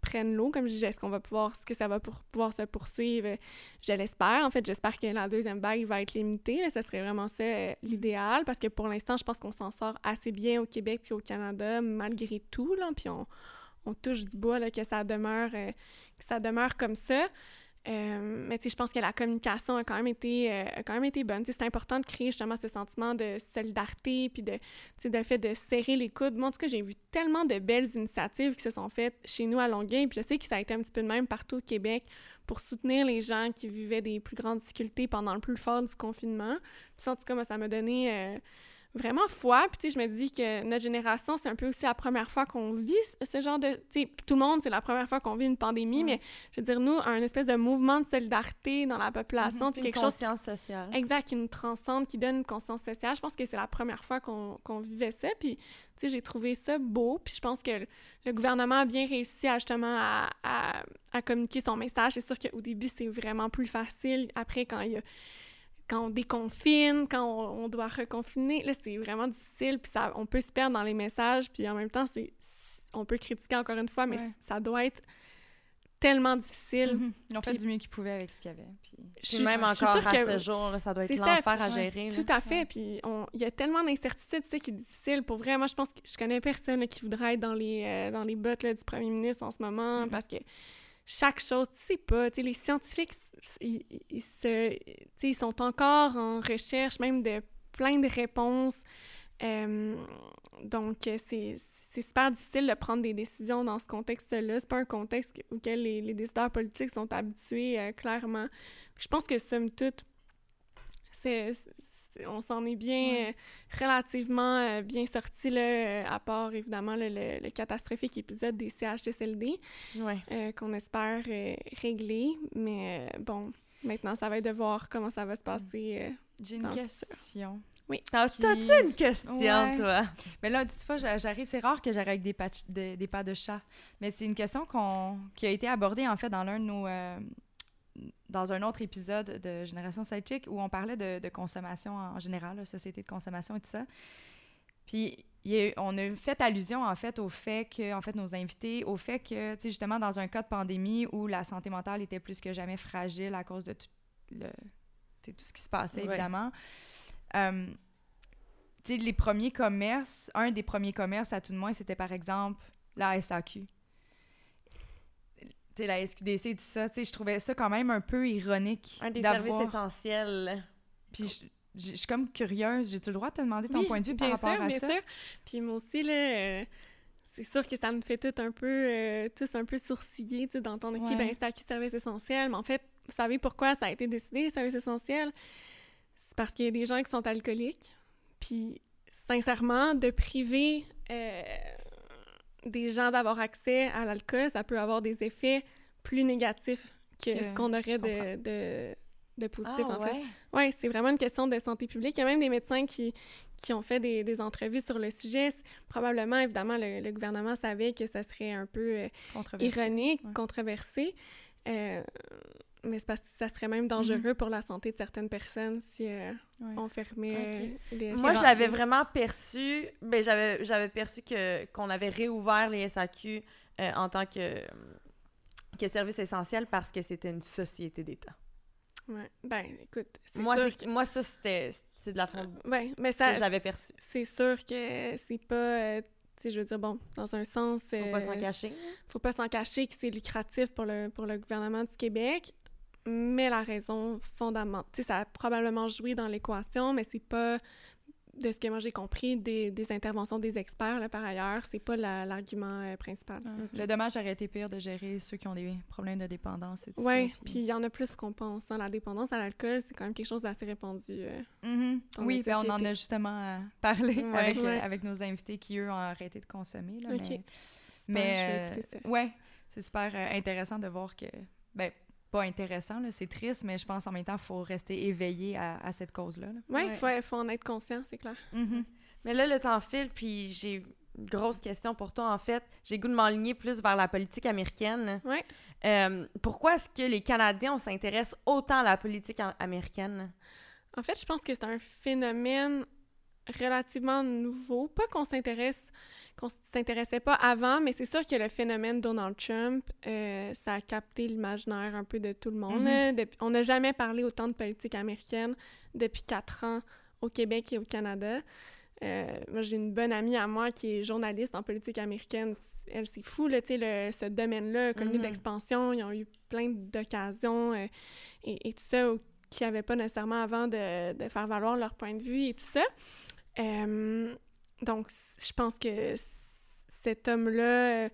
prenne l'eau. Comme je disais, est-ce qu'on va pouvoir, est-ce que ça va pouvoir se poursuivre? Je l'espère. En fait, j'espère que la deuxième vague va être limitée. Ça serait vraiment ça euh, l'idéal parce que pour l'instant, je pense qu'on s'en sort assez bien au Québec puis au Canada malgré tout. Là. Puis on, on touche du bois là, que ça demeure, euh, que ça demeure comme ça. Euh, mais je pense que la communication a quand même été, euh, quand même été bonne. C'est important de créer justement ce sentiment de solidarité, puis de, de fait de serrer les coudes. Moi, en tout cas, j'ai vu tellement de belles initiatives qui se sont faites chez nous à Longueuil, puis je sais que ça a été un petit peu de même partout au Québec pour soutenir les gens qui vivaient des plus grandes difficultés pendant le plus fort du confinement. Puis ça, en tout cas, moi, ça m'a donné euh, vraiment foi. Puis, tu sais, je me dis que notre génération, c'est un peu aussi la première fois qu'on vit ce genre de... Tu sais, tout le monde, c'est la première fois qu'on vit une pandémie, mais je veux dire, nous, un espèce de mouvement de solidarité dans la population, c'est quelque chose... conscience sociale. Exact, qui nous transcende, qui donne une conscience sociale. Je pense que c'est la première fois qu'on vivait ça, puis, tu sais, j'ai trouvé ça beau, puis je pense que le gouvernement a bien réussi à, justement, à, à, à communiquer son message. C'est sûr qu'au début, c'est vraiment plus facile. Après, quand il y a quand on déconfine, quand on, doit reconfiner, là, c'est vraiment difficile, puis ça, on peut se perdre dans les messages, puis en même temps, c'est, on peut critiquer encore une fois, mais ça doit être tellement difficile. Mm-hmm. Ils ont fait du mieux qu'ils pouvaient avec ce qu'il y avait. Puis, même encore à ce jour, ça doit être l'enfer à gérer. Tout à fait. Puis il y a tellement d'incertitudes, ça, qui est difficile. Pour vrai, moi, je pense que je connais personne qui voudrait être dans les, euh, dans les bottes du premier ministre en ce moment, mm-hmm. parce que chaque chose, tu sais pas, tu sais, les scientifiques ils, ils, sont encore en recherche même de plein de réponses. Euh, donc, c'est super difficile de prendre des décisions dans ce contexte-là. C'est pas un contexte auquel les, les décideurs politiques sont habitués, euh, clairement. je pense que, somme toute, c'est on s'en est bien, euh, relativement euh, bien sorti, là, euh, à part évidemment le, catastrophique épisode des CHSLD, qu'on espère régler. Mais bon, maintenant, ça va être de voir comment ça va se passer. J'ai une question. Oui. T'as-tu une question, toi? Mais là, tu fois, j'arrive, c'est rare que j'arrive avec des, de, des pas de chat. Mais c'est une question qu'on, qui a été abordée, en fait, dans l'un de nos, dans un autre épisode de Génération Sidechick où on parlait de, consommation en général, la société de consommation et tout ça. Puis on a fait allusion en fait au fait que, en fait, nos invités, au fait que, tu sais, justement, dans un cas de pandémie où la santé mentale était plus que jamais fragile à cause de tout, le, tout ce qui se passait, évidemment. Euh, tu sais, les premiers commerces, un des premiers commerces à tout de moins, c'était par exemple la SAQ sais, la SQDC et tout ça, tu sais, je trouvais ça quand même un peu ironique. Un des services essentiels. Puis je, suis comme curieuse, j'ai-tu le droit de te demander ton point de vue par rapport à bien ça? Sûr. Puis moi aussi, là, euh, c'est sûr que ça me fait tout un peu, euh, tous un peu sourciller, tu sais, d'entendre qui, ben, c'est qui service essentiel? Mais en fait, vous savez pourquoi ça a été décidé, service essentiel? C'est parce qu'il y a des gens qui sont alcooliques. Puis, sincèrement, de priver euh, des gens d'avoir accès à l'alcool, ça peut avoir des effets plus négatifs que, ce qu'on aurait de, de, de, positif, ah, en fait. Oui, c'est vraiment une question de santé publique. Il y a même des médecins qui, qui ont fait des, des entrevues sur le sujet. Probablement, évidemment, le, gouvernement savait que ça serait un peu euh, ironique, controversé. Euh, mais c'est parce que ça serait même dangereux mm-hmm. pour la santé de certaines personnes si euh, on fermait euh, les Moi, je l'avais vraiment perçu, ben, j'avais, j'avais perçu que, qu'on avait réouvert les SAQ euh, en tant que, que service essentiel parce que c'était une société d'État. Ouais. Ben, écoute, moi, moi, ça, c'était, c'est de la façon ouais, mais ça, que je l'avais perçu. C'est sûr que c'est pas je veux dire, bon, dans un sens... Faut pas s'en cacher. Faut pas s'en cacher que c'est lucratif pour le, pour le gouvernement du Québec mais la raison fondamentale, tu sais, ça a probablement joué dans l'équation, mais c'est pas, de ce que moi j'ai compris, des, des, interventions des experts, là, par ailleurs, c'est pas l'argument euh, principal. Le dommage aurait été pire de gérer ceux qui ont des problèmes de dépendance et tout ouais, ça. Oui, puis il y en a plus qu'on pense. Hein. La dépendance à l'alcool, c'est quand même quelque chose d'assez répandu. Euh, mm-hmm. Oui, ben, on en a justement euh, parlé avec, avec nos invités qui, eux, ont arrêté de consommer. Là, Mais, mais ouais, c'est super intéressant de voir que ben, pas intéressant, c'est triste, mais je pense en même temps qu'il faut rester éveillé à, cette cause-là. Oui, il faut, en être conscient, c'est clair. Mm-hmm. Mais là, le temps file, puis j'ai une grosse question pour toi, en fait. J'ai goût de m'enligner plus vers la politique américaine. Oui. Euh, pourquoi est-ce que les Canadiens, s'intéressent autant à la politique américaine? En fait, je pense que c'est un phénomène relativement nouveau. Pas qu'on s'intéresse qu'on s'intéressait pas avant, mais c'est sûr que le phénomène Donald Trump, euh, ça a capté l'imaginaire un peu de tout le monde. Mm-hmm. on n'a jamais parlé autant de politique américaine depuis quatre ans au Québec et au Canada. Euh, moi, j'ai une bonne amie à moi qui est journaliste en politique américaine. Elle, c'est fou, là, tu sais, ce domaine-là, connu mm-hmm. d'expansion. Ils ont eu plein d'occasions euh, et, tout ça qui n'avaient pas nécessairement avant de, de, faire valoir leur point de vue et tout ça. Donc, je pense que cet homme-là, euh,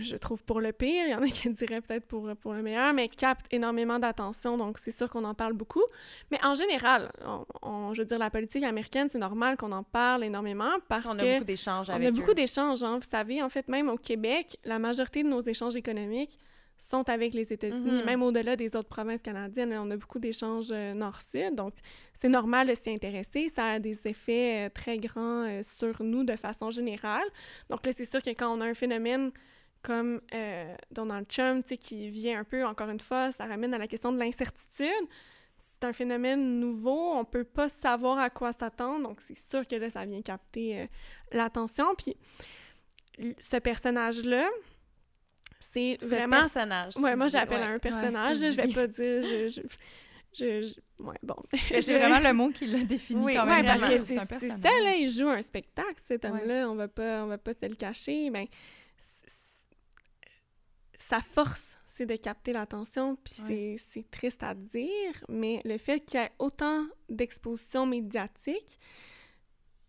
je trouve pour le pire, il y en a qui diraient peut-être pour, pour le meilleur, mais capte énormément d'attention, donc c'est sûr qu'on en parle beaucoup. Mais en général, on, je veux dire, la politique américaine, c'est normal qu'on en parle énormément parce qu'on a beaucoup d'échanges avec On a beaucoup d'échanges, hein. Vous savez, en fait, même au Québec, la majorité de nos échanges économiques sont avec les États-Unis, mm-hmm. même au-delà des autres provinces canadiennes. On a beaucoup d'échanges euh, nord-sud, donc c'est normal de s'y intéresser. Ça a des effets euh, très grands euh, sur nous de façon générale. Donc là, c'est sûr que quand on a un phénomène comme Donald Trump, qui vient un peu, encore une fois, ça ramène à la question de l'incertitude. C'est un phénomène nouveau, on peut pas savoir à quoi s'attendre, donc c'est sûr que là, ça vient capter l'attention. Puis ce personnage-là, c'est vraiment. personnage. Ouais, moi j'appelle un personnage. je vais pas dire. Je, je, ouais, bon. c'est vraiment le mot qui l'a défini oui, quand même. parce que c'est ça, là, il joue un spectacle, cet homme-là, on va pas, on va pas se le cacher, mais sa force, c'est de capter l'attention, puis c'est triste à dire, mais le fait qu'il y ait autant d'exposition médiatique,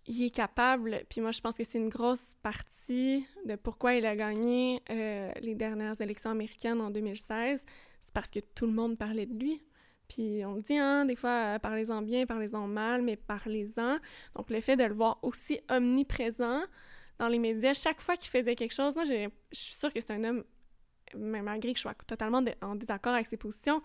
il est capable, puis moi je pense que c'est une grosse partie de pourquoi il a gagné euh, les dernières élections américaines en 2016, c'est parce que tout le monde parlait de lui. Puis on dit, hein, des fois, euh, parlez-en bien, parlez-en mal, mais parlez-en. Donc le fait de le voir aussi omniprésent dans les médias, chaque fois qu'il faisait quelque chose, moi je suis sûre que c'est un homme, malgré que je sois totalement en désaccord avec ses positions,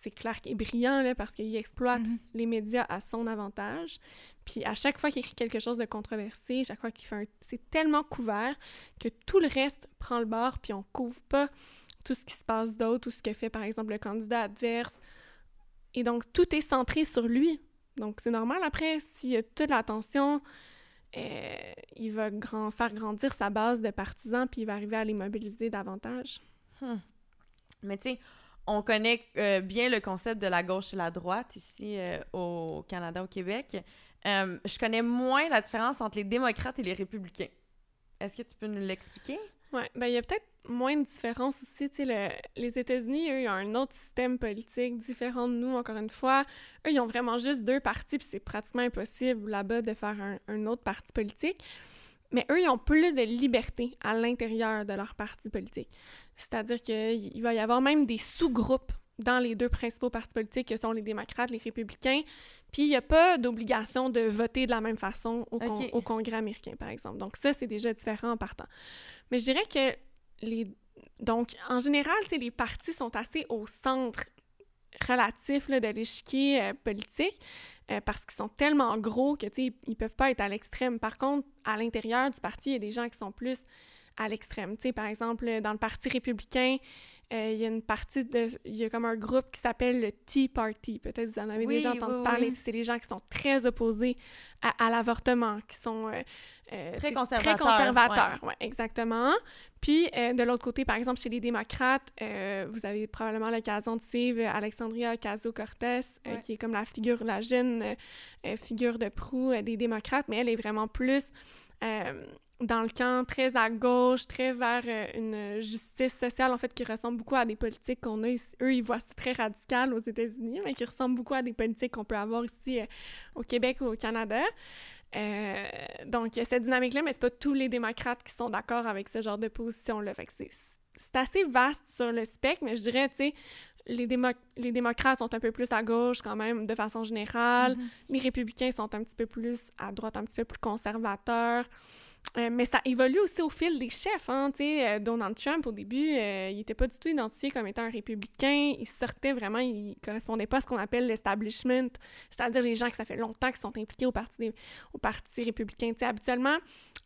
c'est qu'il est brillant là, parce qu'il exploite mhm. les médias à son avantage. Puis à chaque fois qu'il écrit quelque chose de controversé, chaque fois qu'il fait un... C'est tellement couvert que tout le reste prend le bord, puis on couvre pas tout ce qui se passe d'autre, tout ce que fait par exemple le candidat adverse. Et donc tout est centré sur lui. Donc c'est normal après, s'il y a toute l'attention, euh, il va grand... faire grandir sa base de partisans, puis il va arriver à les mobiliser davantage. Hmm. Mais tu sais, on connaît euh, bien le concept de la gauche et la droite ici euh, au Canada, au Québec. Euh, je connais moins la différence entre les démocrates et les républicains. Est-ce que tu peux nous l'expliquer? Oui, ben il y a peut-être moins de différence aussi. Sais, les États-Unis, eux, ils ont un autre système politique différent de nous, encore une fois. Eux, ils ont vraiment juste deux partis, puis c'est pratiquement impossible là-bas de faire un, autre parti politique. Mais eux, ils ont plus de liberté à l'intérieur de leur parti politique. C'est-à-dire qu'il va y avoir même des sous-groupes dans les deux principaux partis politiques que sont les démocrates, les républicains. Puis il n'y a pas d'obligation de voter de la même façon au, au, Congrès américain, par exemple. Donc ça, c'est déjà différent en partant. Mais je dirais que les... Donc, en général, les partis sont assez au centre relatif de l'échiquier euh, politique euh, parce qu'ils sont tellement gros que, ils ne peuvent pas être à l'extrême. Par contre, à l'intérieur du parti, il y a des gens qui sont plus à l'extrême. Tu sais, par exemple, dans le Parti républicain, euh, il y a une partie de... Il y a comme un groupe qui s'appelle le Tea Party. Peut-être vous en avez déjà entendu parler. C'est les gens qui sont très opposés à, l'avortement, qui sont... Euh, euh, très conservateurs. Très conservateurs, ouais. exactement. Puis, de l'autre côté, par exemple, chez les démocrates, vous avez probablement l'occasion de suivre Alexandria Ocasio-Cortez, qui est comme la figure, la jeune figure de proue des démocrates, mais elle est vraiment plus dans le camp très à gauche, très vers euh, une justice sociale, en fait, qui ressemble beaucoup à des politiques qu'on a ici. Eux, ils voient c'est très radical aux États-Unis, mais qui ressemble beaucoup à des politiques qu'on peut avoir ici euh, au Québec ou au Canada. Euh, donc, il y a cette dynamique-là, mais c'est pas tous les démocrates qui sont d'accord avec ce genre de position-là. Fait que c'est assez vaste sur le spectre, mais je dirais, tu sais, les, les, démocrates sont un peu plus à gauche quand même, de façon générale. Mm-hmm. Les républicains sont un petit peu plus à droite, un petit peu plus conservateurs. Euh, mais ça évolue aussi au fil des chefs. Hein, euh, Donald Trump, au début, euh, il n'était pas du tout identifié comme étant un républicain. Il sortait vraiment, il ne correspondait pas à ce qu'on appelle l'establishment, c'est-à-dire les gens que ça fait longtemps qui sont impliqués au Parti, au parti républicain. habituellement,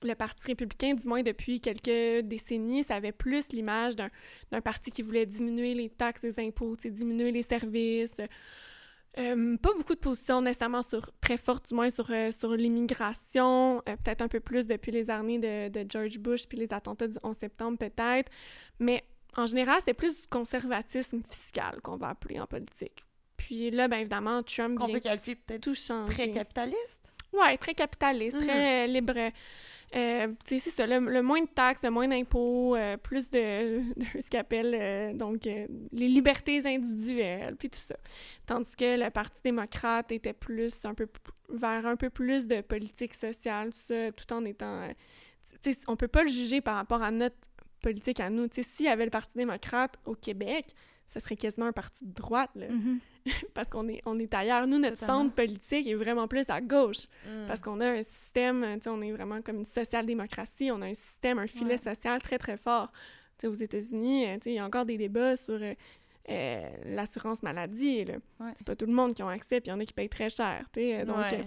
le Parti républicain, du moins depuis quelques décennies, ça avait plus l'image d'un parti qui voulait diminuer les taxes, les impôts, diminuer les services. Euh, pas beaucoup de positions nécessairement sur, très fortes, du moins sur, euh, sur l'immigration, euh, peut-être un peu plus depuis les années de, de, George Bush puis les attentats du 11 septembre peut-être, mais en général, c'est plus du conservatisme fiscal qu'on va appeler en politique. Puis là, bien évidemment, Trump vient peut-être tout changer. Très capitaliste? Ouais, très capitaliste, mm-hmm. très libre euh, c'est ça, le, moins de taxes, le moins d'impôts, euh, plus de, ce qu'appelle euh, donc les libertés individuelles, puis tout ça. Tandis que le Parti démocrate était plus un peu vers un peu plus de politique sociale, tout ça, tout en étant. on peut pas le juger par rapport à notre politique à nous. Sais, s'il y avait le Parti démocrate au Québec, ça serait quasiment un parti de droite, là. Mhm. parce qu'on est, on est ailleurs. Nous, notre Totalement. centre politique est vraiment plus à gauche. Mm. Parce qu'on a un système, tu sais, on est vraiment comme une social-démocratie, on a un système, un filet Ouais. social très, très fort. Tu sais, aux États-Unis, euh, tu sais, il y a encore des débats sur euh, euh, l'assurance maladie. là. Ouais. C'est pas tout le monde qui a accès, puis il y en a qui payent très cher. tu sais, donc, Ouais. euh,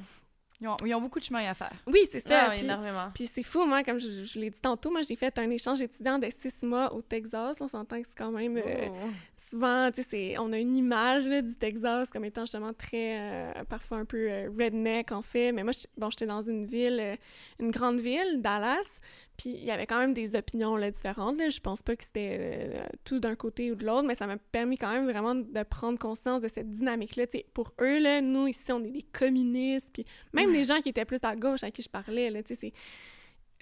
Ils, ont, ils ont beaucoup de chemin à faire. oui, c'est ça. Ah, puis- énormément. puis c'est fou, moi, comme je, je l'ai dit tantôt, moi j'ai fait un échange étudiant de six mois au Texas. On s'entend que c'est quand même euh, Oh. Souvent, tu sais, c'est- on a une image là, du Texas comme étant justement très, euh, parfois un peu euh, redneck en fait. Mais moi, bon, j'étais dans une ville, euh, une grande ville, Dallas, puis il y avait quand même des opinions là, différentes. Là. Je pense pas que c'était tout d'un côté ou de l'autre, mais ça m'a permis quand même vraiment de prendre conscience de cette dynamique-là. Pour eux, là, nous, ici, on est des communistes, puis même les gens qui étaient plus à gauche à qui je parlais, là,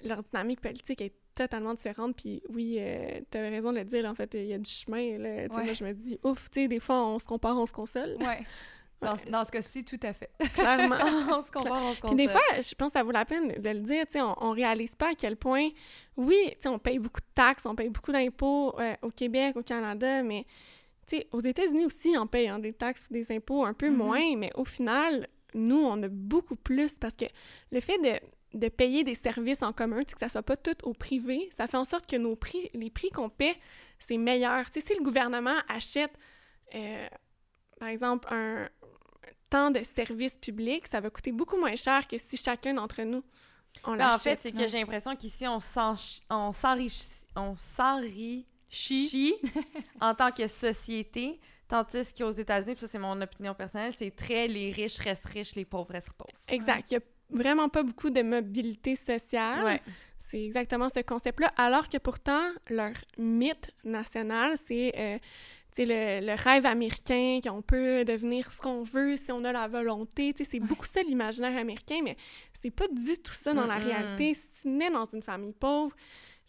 leur dynamique politique est totalement différente. Puis oui, euh, tu avais raison de le dire, là, en fait, il y a du chemin. Là, Ouais. Moi, je me dis, ouf, tu sais, des fois, on se compare, on se console. Ouais. Dans, dans ce cas-ci, tout à fait. Clairement. on se compare, on se Puis des console. fois, je pense que ça vaut la peine de le dire, tu sais, on, on réalise pas à quel point, oui, tu sais, on paye beaucoup de taxes, on paye beaucoup d'impôts euh, au Québec, au Canada, mais, tu sais, aux États-Unis aussi, on paye hein, des taxes, des impôts un peu Mhm. moins, mais au final, nous, on a beaucoup plus parce que le fait de, de payer des services en commun, que ça soit pas tout au privé, ça fait en sorte que nos prix, les prix qu'on paie, c'est meilleur. Si le gouvernement achète, euh, par exemple, un temps de service public, ça va coûter beaucoup moins cher que si chacun d'entre nous, on Mais en l'achète. fait, c'est que j'ai l'impression qu'ici, on s'enrichit en tant que société, tandis qu'aux États-Unis, puis ça, c'est mon opinion personnelle, c'est très les riches restent riches, les pauvres restent pauvres. Exact. Il y a vraiment pas beaucoup de mobilité sociale. Ouais. C'est exactement ce concept-là. Alors que pourtant, leur mythe national, c'est euh, le, le rêve américain, qu'on peut devenir ce qu'on veut si on a la volonté. C'est Ouais. beaucoup ça l'imaginaire américain, mais c'est pas du tout ça dans la réalité. Si tu nais dans une famille pauvre,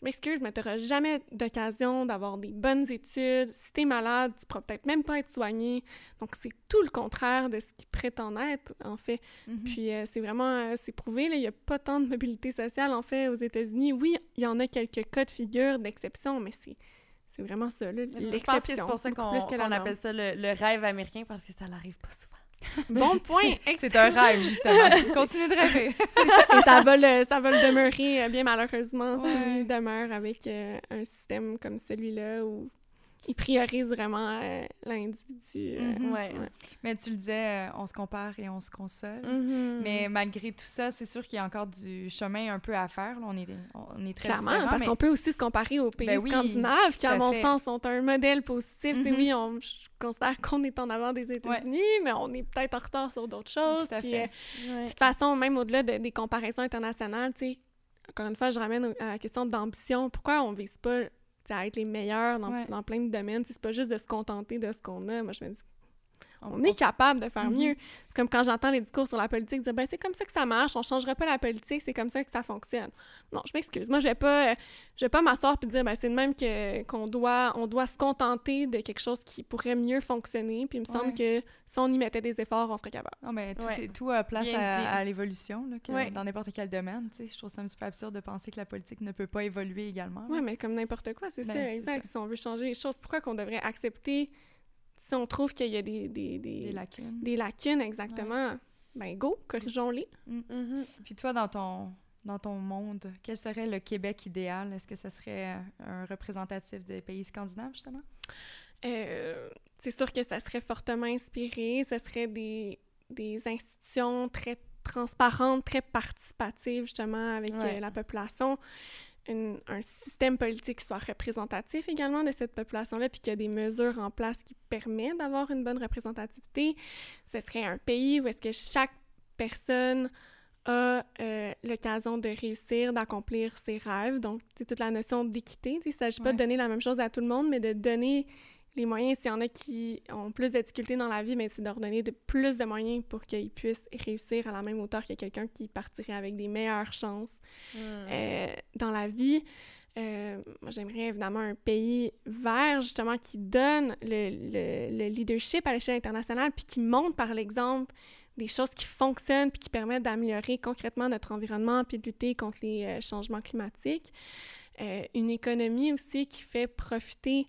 je m'excuse, mais tu n'auras jamais d'occasion d'avoir des bonnes études. Si tu es malade, tu pourras peut-être même pas être soigné. Donc, c'est tout le contraire de ce qu'ils prétendent être, en fait. Mhm. Puis euh, c'est vraiment, euh, c'est prouvé, il n'y a pas tant de mobilité sociale, en fait, aux États-Unis. Oui, il y en a quelques cas de figure, d'exception, mais c'est, c'est vraiment ça, Mais je pense que c'est l'exception. pour ça qu'on appelle ça le, le rêve américain, parce que ça n'arrive pas souvent. Bon point! C'est un rêve, justement. Continue de rêver. Et ça va le, ça va le demeurer, euh, bien malheureusement, Ouais. s'il demeure avec euh, un système comme celui-là où il priorise vraiment euh, l'individu. euh, Mhm. Ouais. Mais tu le disais, euh, on se compare et on se console. Mm. Mais malgré tout ça, c'est sûr qu'il y a encore du chemin un peu à faire. là. On, est, on est très Clairement, parce mais- qu'on peut aussi se comparer aux pays Ben oui, scandinaves, qui, à à mon fait. sens, sont un modèle positif. Sais, Mhm. Oui, on, je considère qu'on est en avant des États-Unis, mais on est peut-être en retard sur d'autres choses. Tout à Puis, fait. euh, Ouais. de toute façon, même au-delà de- des comparaisons internationales, tu sais, encore une fois, je ramène à la question d'ambition. Pourquoi on vise pas à être les meilleurs dans, Ouais. dans plein de domaines? C'est pas juste de se contenter de ce qu'on a. Moi, je me dis, On- est capable de faire Mhm. mieux. C'est comme quand j'entends les discours sur la politique dire ben c'est comme ça que ça marche, on changera pas la politique, c'est comme ça que ça fonctionne. Non, je m'excuse. Moi, je vais pas euh, je vais pas m'asseoir puis dire ben c'est de même que qu'on doit on doit se contenter de quelque chose qui pourrait mieux fonctionner, puis il me semble que si on y mettait des efforts, on serait capable. Non, mais tout, Ouais. est- tout a place à, à l'évolution, Ouais. dans n'importe quel domaine. tu sais. Je trouve ça un petit peu absurde de penser que la politique ne peut pas évoluer également. Ouais, mais comme n'importe quoi, c'est Ben, ça, c'est exact. ça. Si on veut changer les choses, pourquoi qu'on devrait accepter si on trouve qu'il y a des des, des, Des lacunes. des lacunes exactement, ben go, corrigeons-les. Mhm. Puis toi, dans ton, dans ton monde, quel serait le Québec idéal? Est-ce que ce serait euh, un représentatif des pays scandinaves, justement? Euh, c'est sûr que ça serait fortement inspiré, ce serait des, des institutions très transparentes, très participatives justement avec Ouais. euh, la population, Une- un système politique qui soit représentatif également de cette population-là, puis qu'il y a des mesures en place qui permettent d'avoir une bonne représentativité. Ce serait un pays où est-ce que chaque personne a euh, l'occasion de réussir, d'accomplir ses rêves. Donc, c'est toute la notion d'équité. Il ne s'agit pas de donner la même chose à tout le monde, mais de donner les moyens. S'il y en a qui ont plus de difficultés dans la vie, mais c'est de leur donner de plus de moyens pour qu'ils puissent réussir à la même hauteur que quelqu'un qui partirait avec des meilleures chances Mhm. euh, dans la vie. Euh, moi, j'aimerais évidemment un pays vert, justement, qui donne le, le- le leadership à l'échelle internationale, puis qui montre par l'exemple des choses qui fonctionnent, puis qui permettent d'améliorer concrètement notre environnement, puis de lutter contre les euh, changements climatiques. euh, une économie aussi qui fait profiter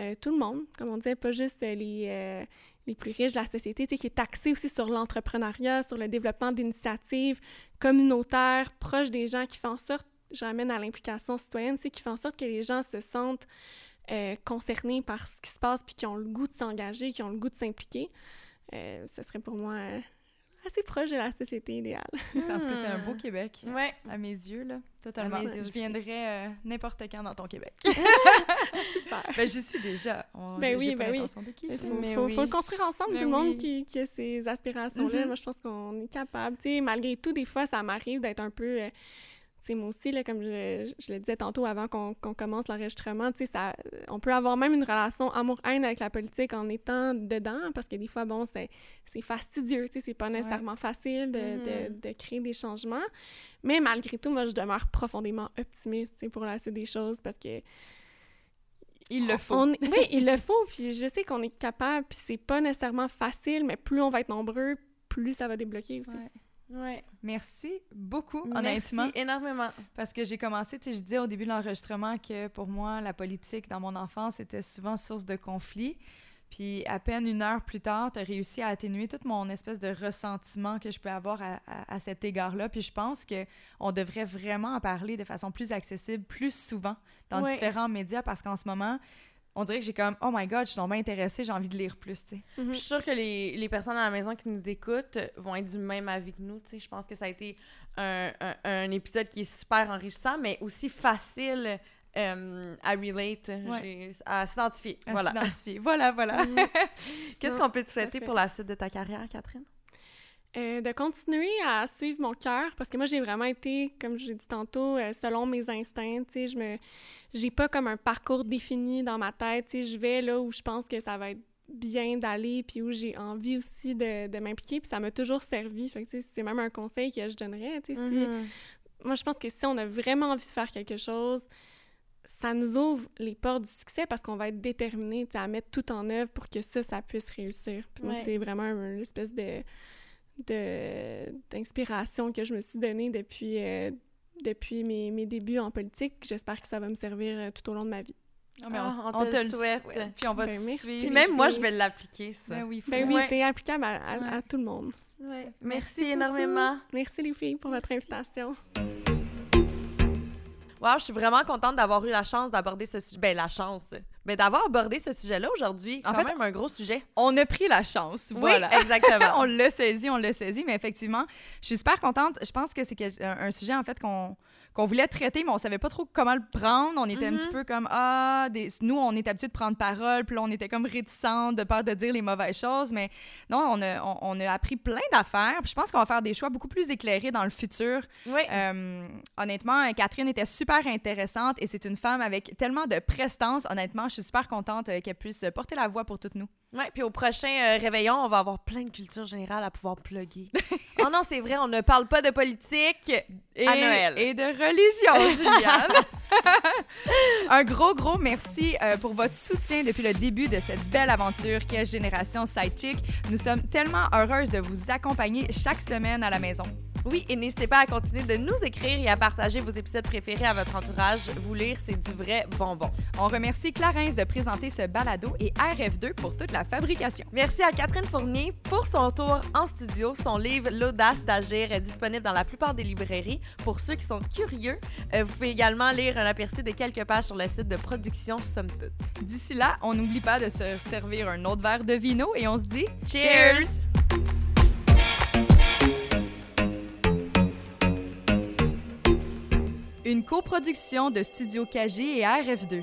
euh, tout le monde, comme on disait, pas juste les, euh, les plus riches de la société, qui est axée aussi sur l'entrepreneuriat, sur le développement d'initiatives communautaires, proches des gens, qui font en sorte, je ramène à l'implication citoyenne, c'est qui fait en sorte que les gens se sentent concernés par ce qui se passe, puis qui ont le goût de s'engager, qui ont le goût de s'impliquer. ce serait pour moi assez proche de la société idéale. en tout cas, c'est un beau Québec. Ouais. À mes yeux, là. Totalement. Je viendrais euh, n'importe quand dans ton Québec. Super. ben, j'y suis déjà. ben oui, ben oui. Il faut, faut, le construire ensemble, ben tout le monde qui, qui, a ces aspirations-là. Mm-hmm. Moi, je pense qu'on est capable. Tu sais, malgré tout, des fois, ça m'arrive d'être un peu... Euh, c'est moi aussi, là, comme je, je, le disais tantôt avant qu'on commence l'enregistrement, on peut avoir même une relation amour-haine avec la politique en étant dedans, parce que des fois, bon, c'est fastidieux, c'est pas nécessairement facile de, de, mm-hmm. de, créer des changements. Mais malgré tout, moi, je demeure profondément optimiste pour la suite des choses, parce que il le faut. oui, il le faut, puis je sais qu'on est capable, puis c'est pas nécessairement facile, mais plus on va être nombreux, plus ça va débloquer aussi. Ouais. Merci beaucoup, honnêtement. Merci énormément. Parce que j'ai commencé, tu sais, je disais au début de l'enregistrement que pour moi, la politique dans mon enfance était souvent source de conflits. Puis à peine une heure plus tard, tu as réussi à atténuer toute mon espèce de ressentiment que je peux avoir à, à, cet égard-là. Puis je pense qu'on devrait vraiment en parler de façon plus accessible, plus souvent dans différents médias parce qu'en ce moment, on dirait que j'ai comme oh my god, je suis tombée intéressée, j'ai envie de lire plus, tu sais. Je suis sûre que les, les, personnes à la maison qui nous écoutent vont être du même avis que nous, tu sais. Je pense que ça a été un, un, épisode qui est super enrichissant, mais aussi facile euh, à relate, à s'identifier. Voilà. s'identifier. Voilà, voilà. Mhm. Qu'est-ce qu'on peut te souhaiter pour la suite de ta carrière, Catherine? Euh, de continuer à suivre mon cœur parce que moi j'ai vraiment été comme j'ai dit tantôt euh, selon mes instincts tu sais je me j'ai pas comme un parcours défini dans ma tête tu sais je vais là où je pense que ça va être bien d'aller puis où j'ai envie aussi de, de m'impliquer puis ça m'a toujours servi. Fait que c'est même un conseil que je donnerais tu sais mm-hmm. moi je pense que si on a vraiment envie de faire quelque chose ça nous ouvre les portes du succès parce qu'on va être déterminé à mettre tout en œuvre pour que ça ça puisse réussir. Puis moi c'est vraiment une espèce de d'inspiration que je me suis donnée depuis, euh, depuis mes, mes, débuts en politique. J'espère que ça va me servir euh, tout au long de ma vie. Ah, ah, on, te, le souhaite. Puis on va ben, te suivre. même moi, je vais l'appliquer, ça. Ben oui, ben oui c'est applicable à, à, tout le monde. Merci, énormément. Merci les filles pour votre invitation. Wow, je suis vraiment contente d'avoir eu la chance d'aborder ce sujet. Ben, la chance. Mais d'avoir abordé ce sujet-là aujourd'hui, en fait, même un gros sujet. On a pris la chance, voilà. Oui, exactement. on l'a saisi, on l'a saisi, mais effectivement, je suis super contente. Je pense que c'est un sujet, en fait, qu'on qu'on voulait traiter, mais on savait pas trop comment le prendre. On était un petit mm-hmm. peu comme ah, des... nous on est habitué de prendre parole, puis là, on était comme réticents de peur de dire les mauvaises choses, mais non, on a, on, a appris plein d'affaires. je pense qu'on va faire des choix beaucoup plus éclairés dans le futur. Oui. Euh, honnêtement, Catherine était super intéressante et c'est une femme avec tellement de prestance. Honnêtement, je suis super contente euh, qu'elle puisse porter la voix pour toutes nous. Oui, puis au prochain euh, réveillon, on va avoir plein de culture générale à pouvoir plugger. oh non, c'est vrai, on ne parle pas de politique et, à Noël. Et de religion, Juliane. Un gros, gros merci euh, pour votre soutien depuis le début de cette belle aventure qu'est Génération Sidechick. Nous sommes tellement heureuses de vous accompagner chaque semaine à la maison. Oui, et n'hésitez pas à continuer de nous écrire et à partager vos épisodes préférés à votre entourage. Vous lire, c'est du vrai bonbon. On remercie Clarence de présenter ce balado et RF2 pour toute la fabrication. Merci à Catherine Fournier pour son tour en studio. Son livre L'audace d'agir est disponible dans la plupart des librairies. Pour ceux qui sont curieux, euh, vous pouvez également lire un aperçu de quelques pages sur le site de production Somme Toute. D'ici là, on n'oublie pas de se servir un autre verre de vino et on se dit Cheers! Une coproduction de Studio KG et RF2.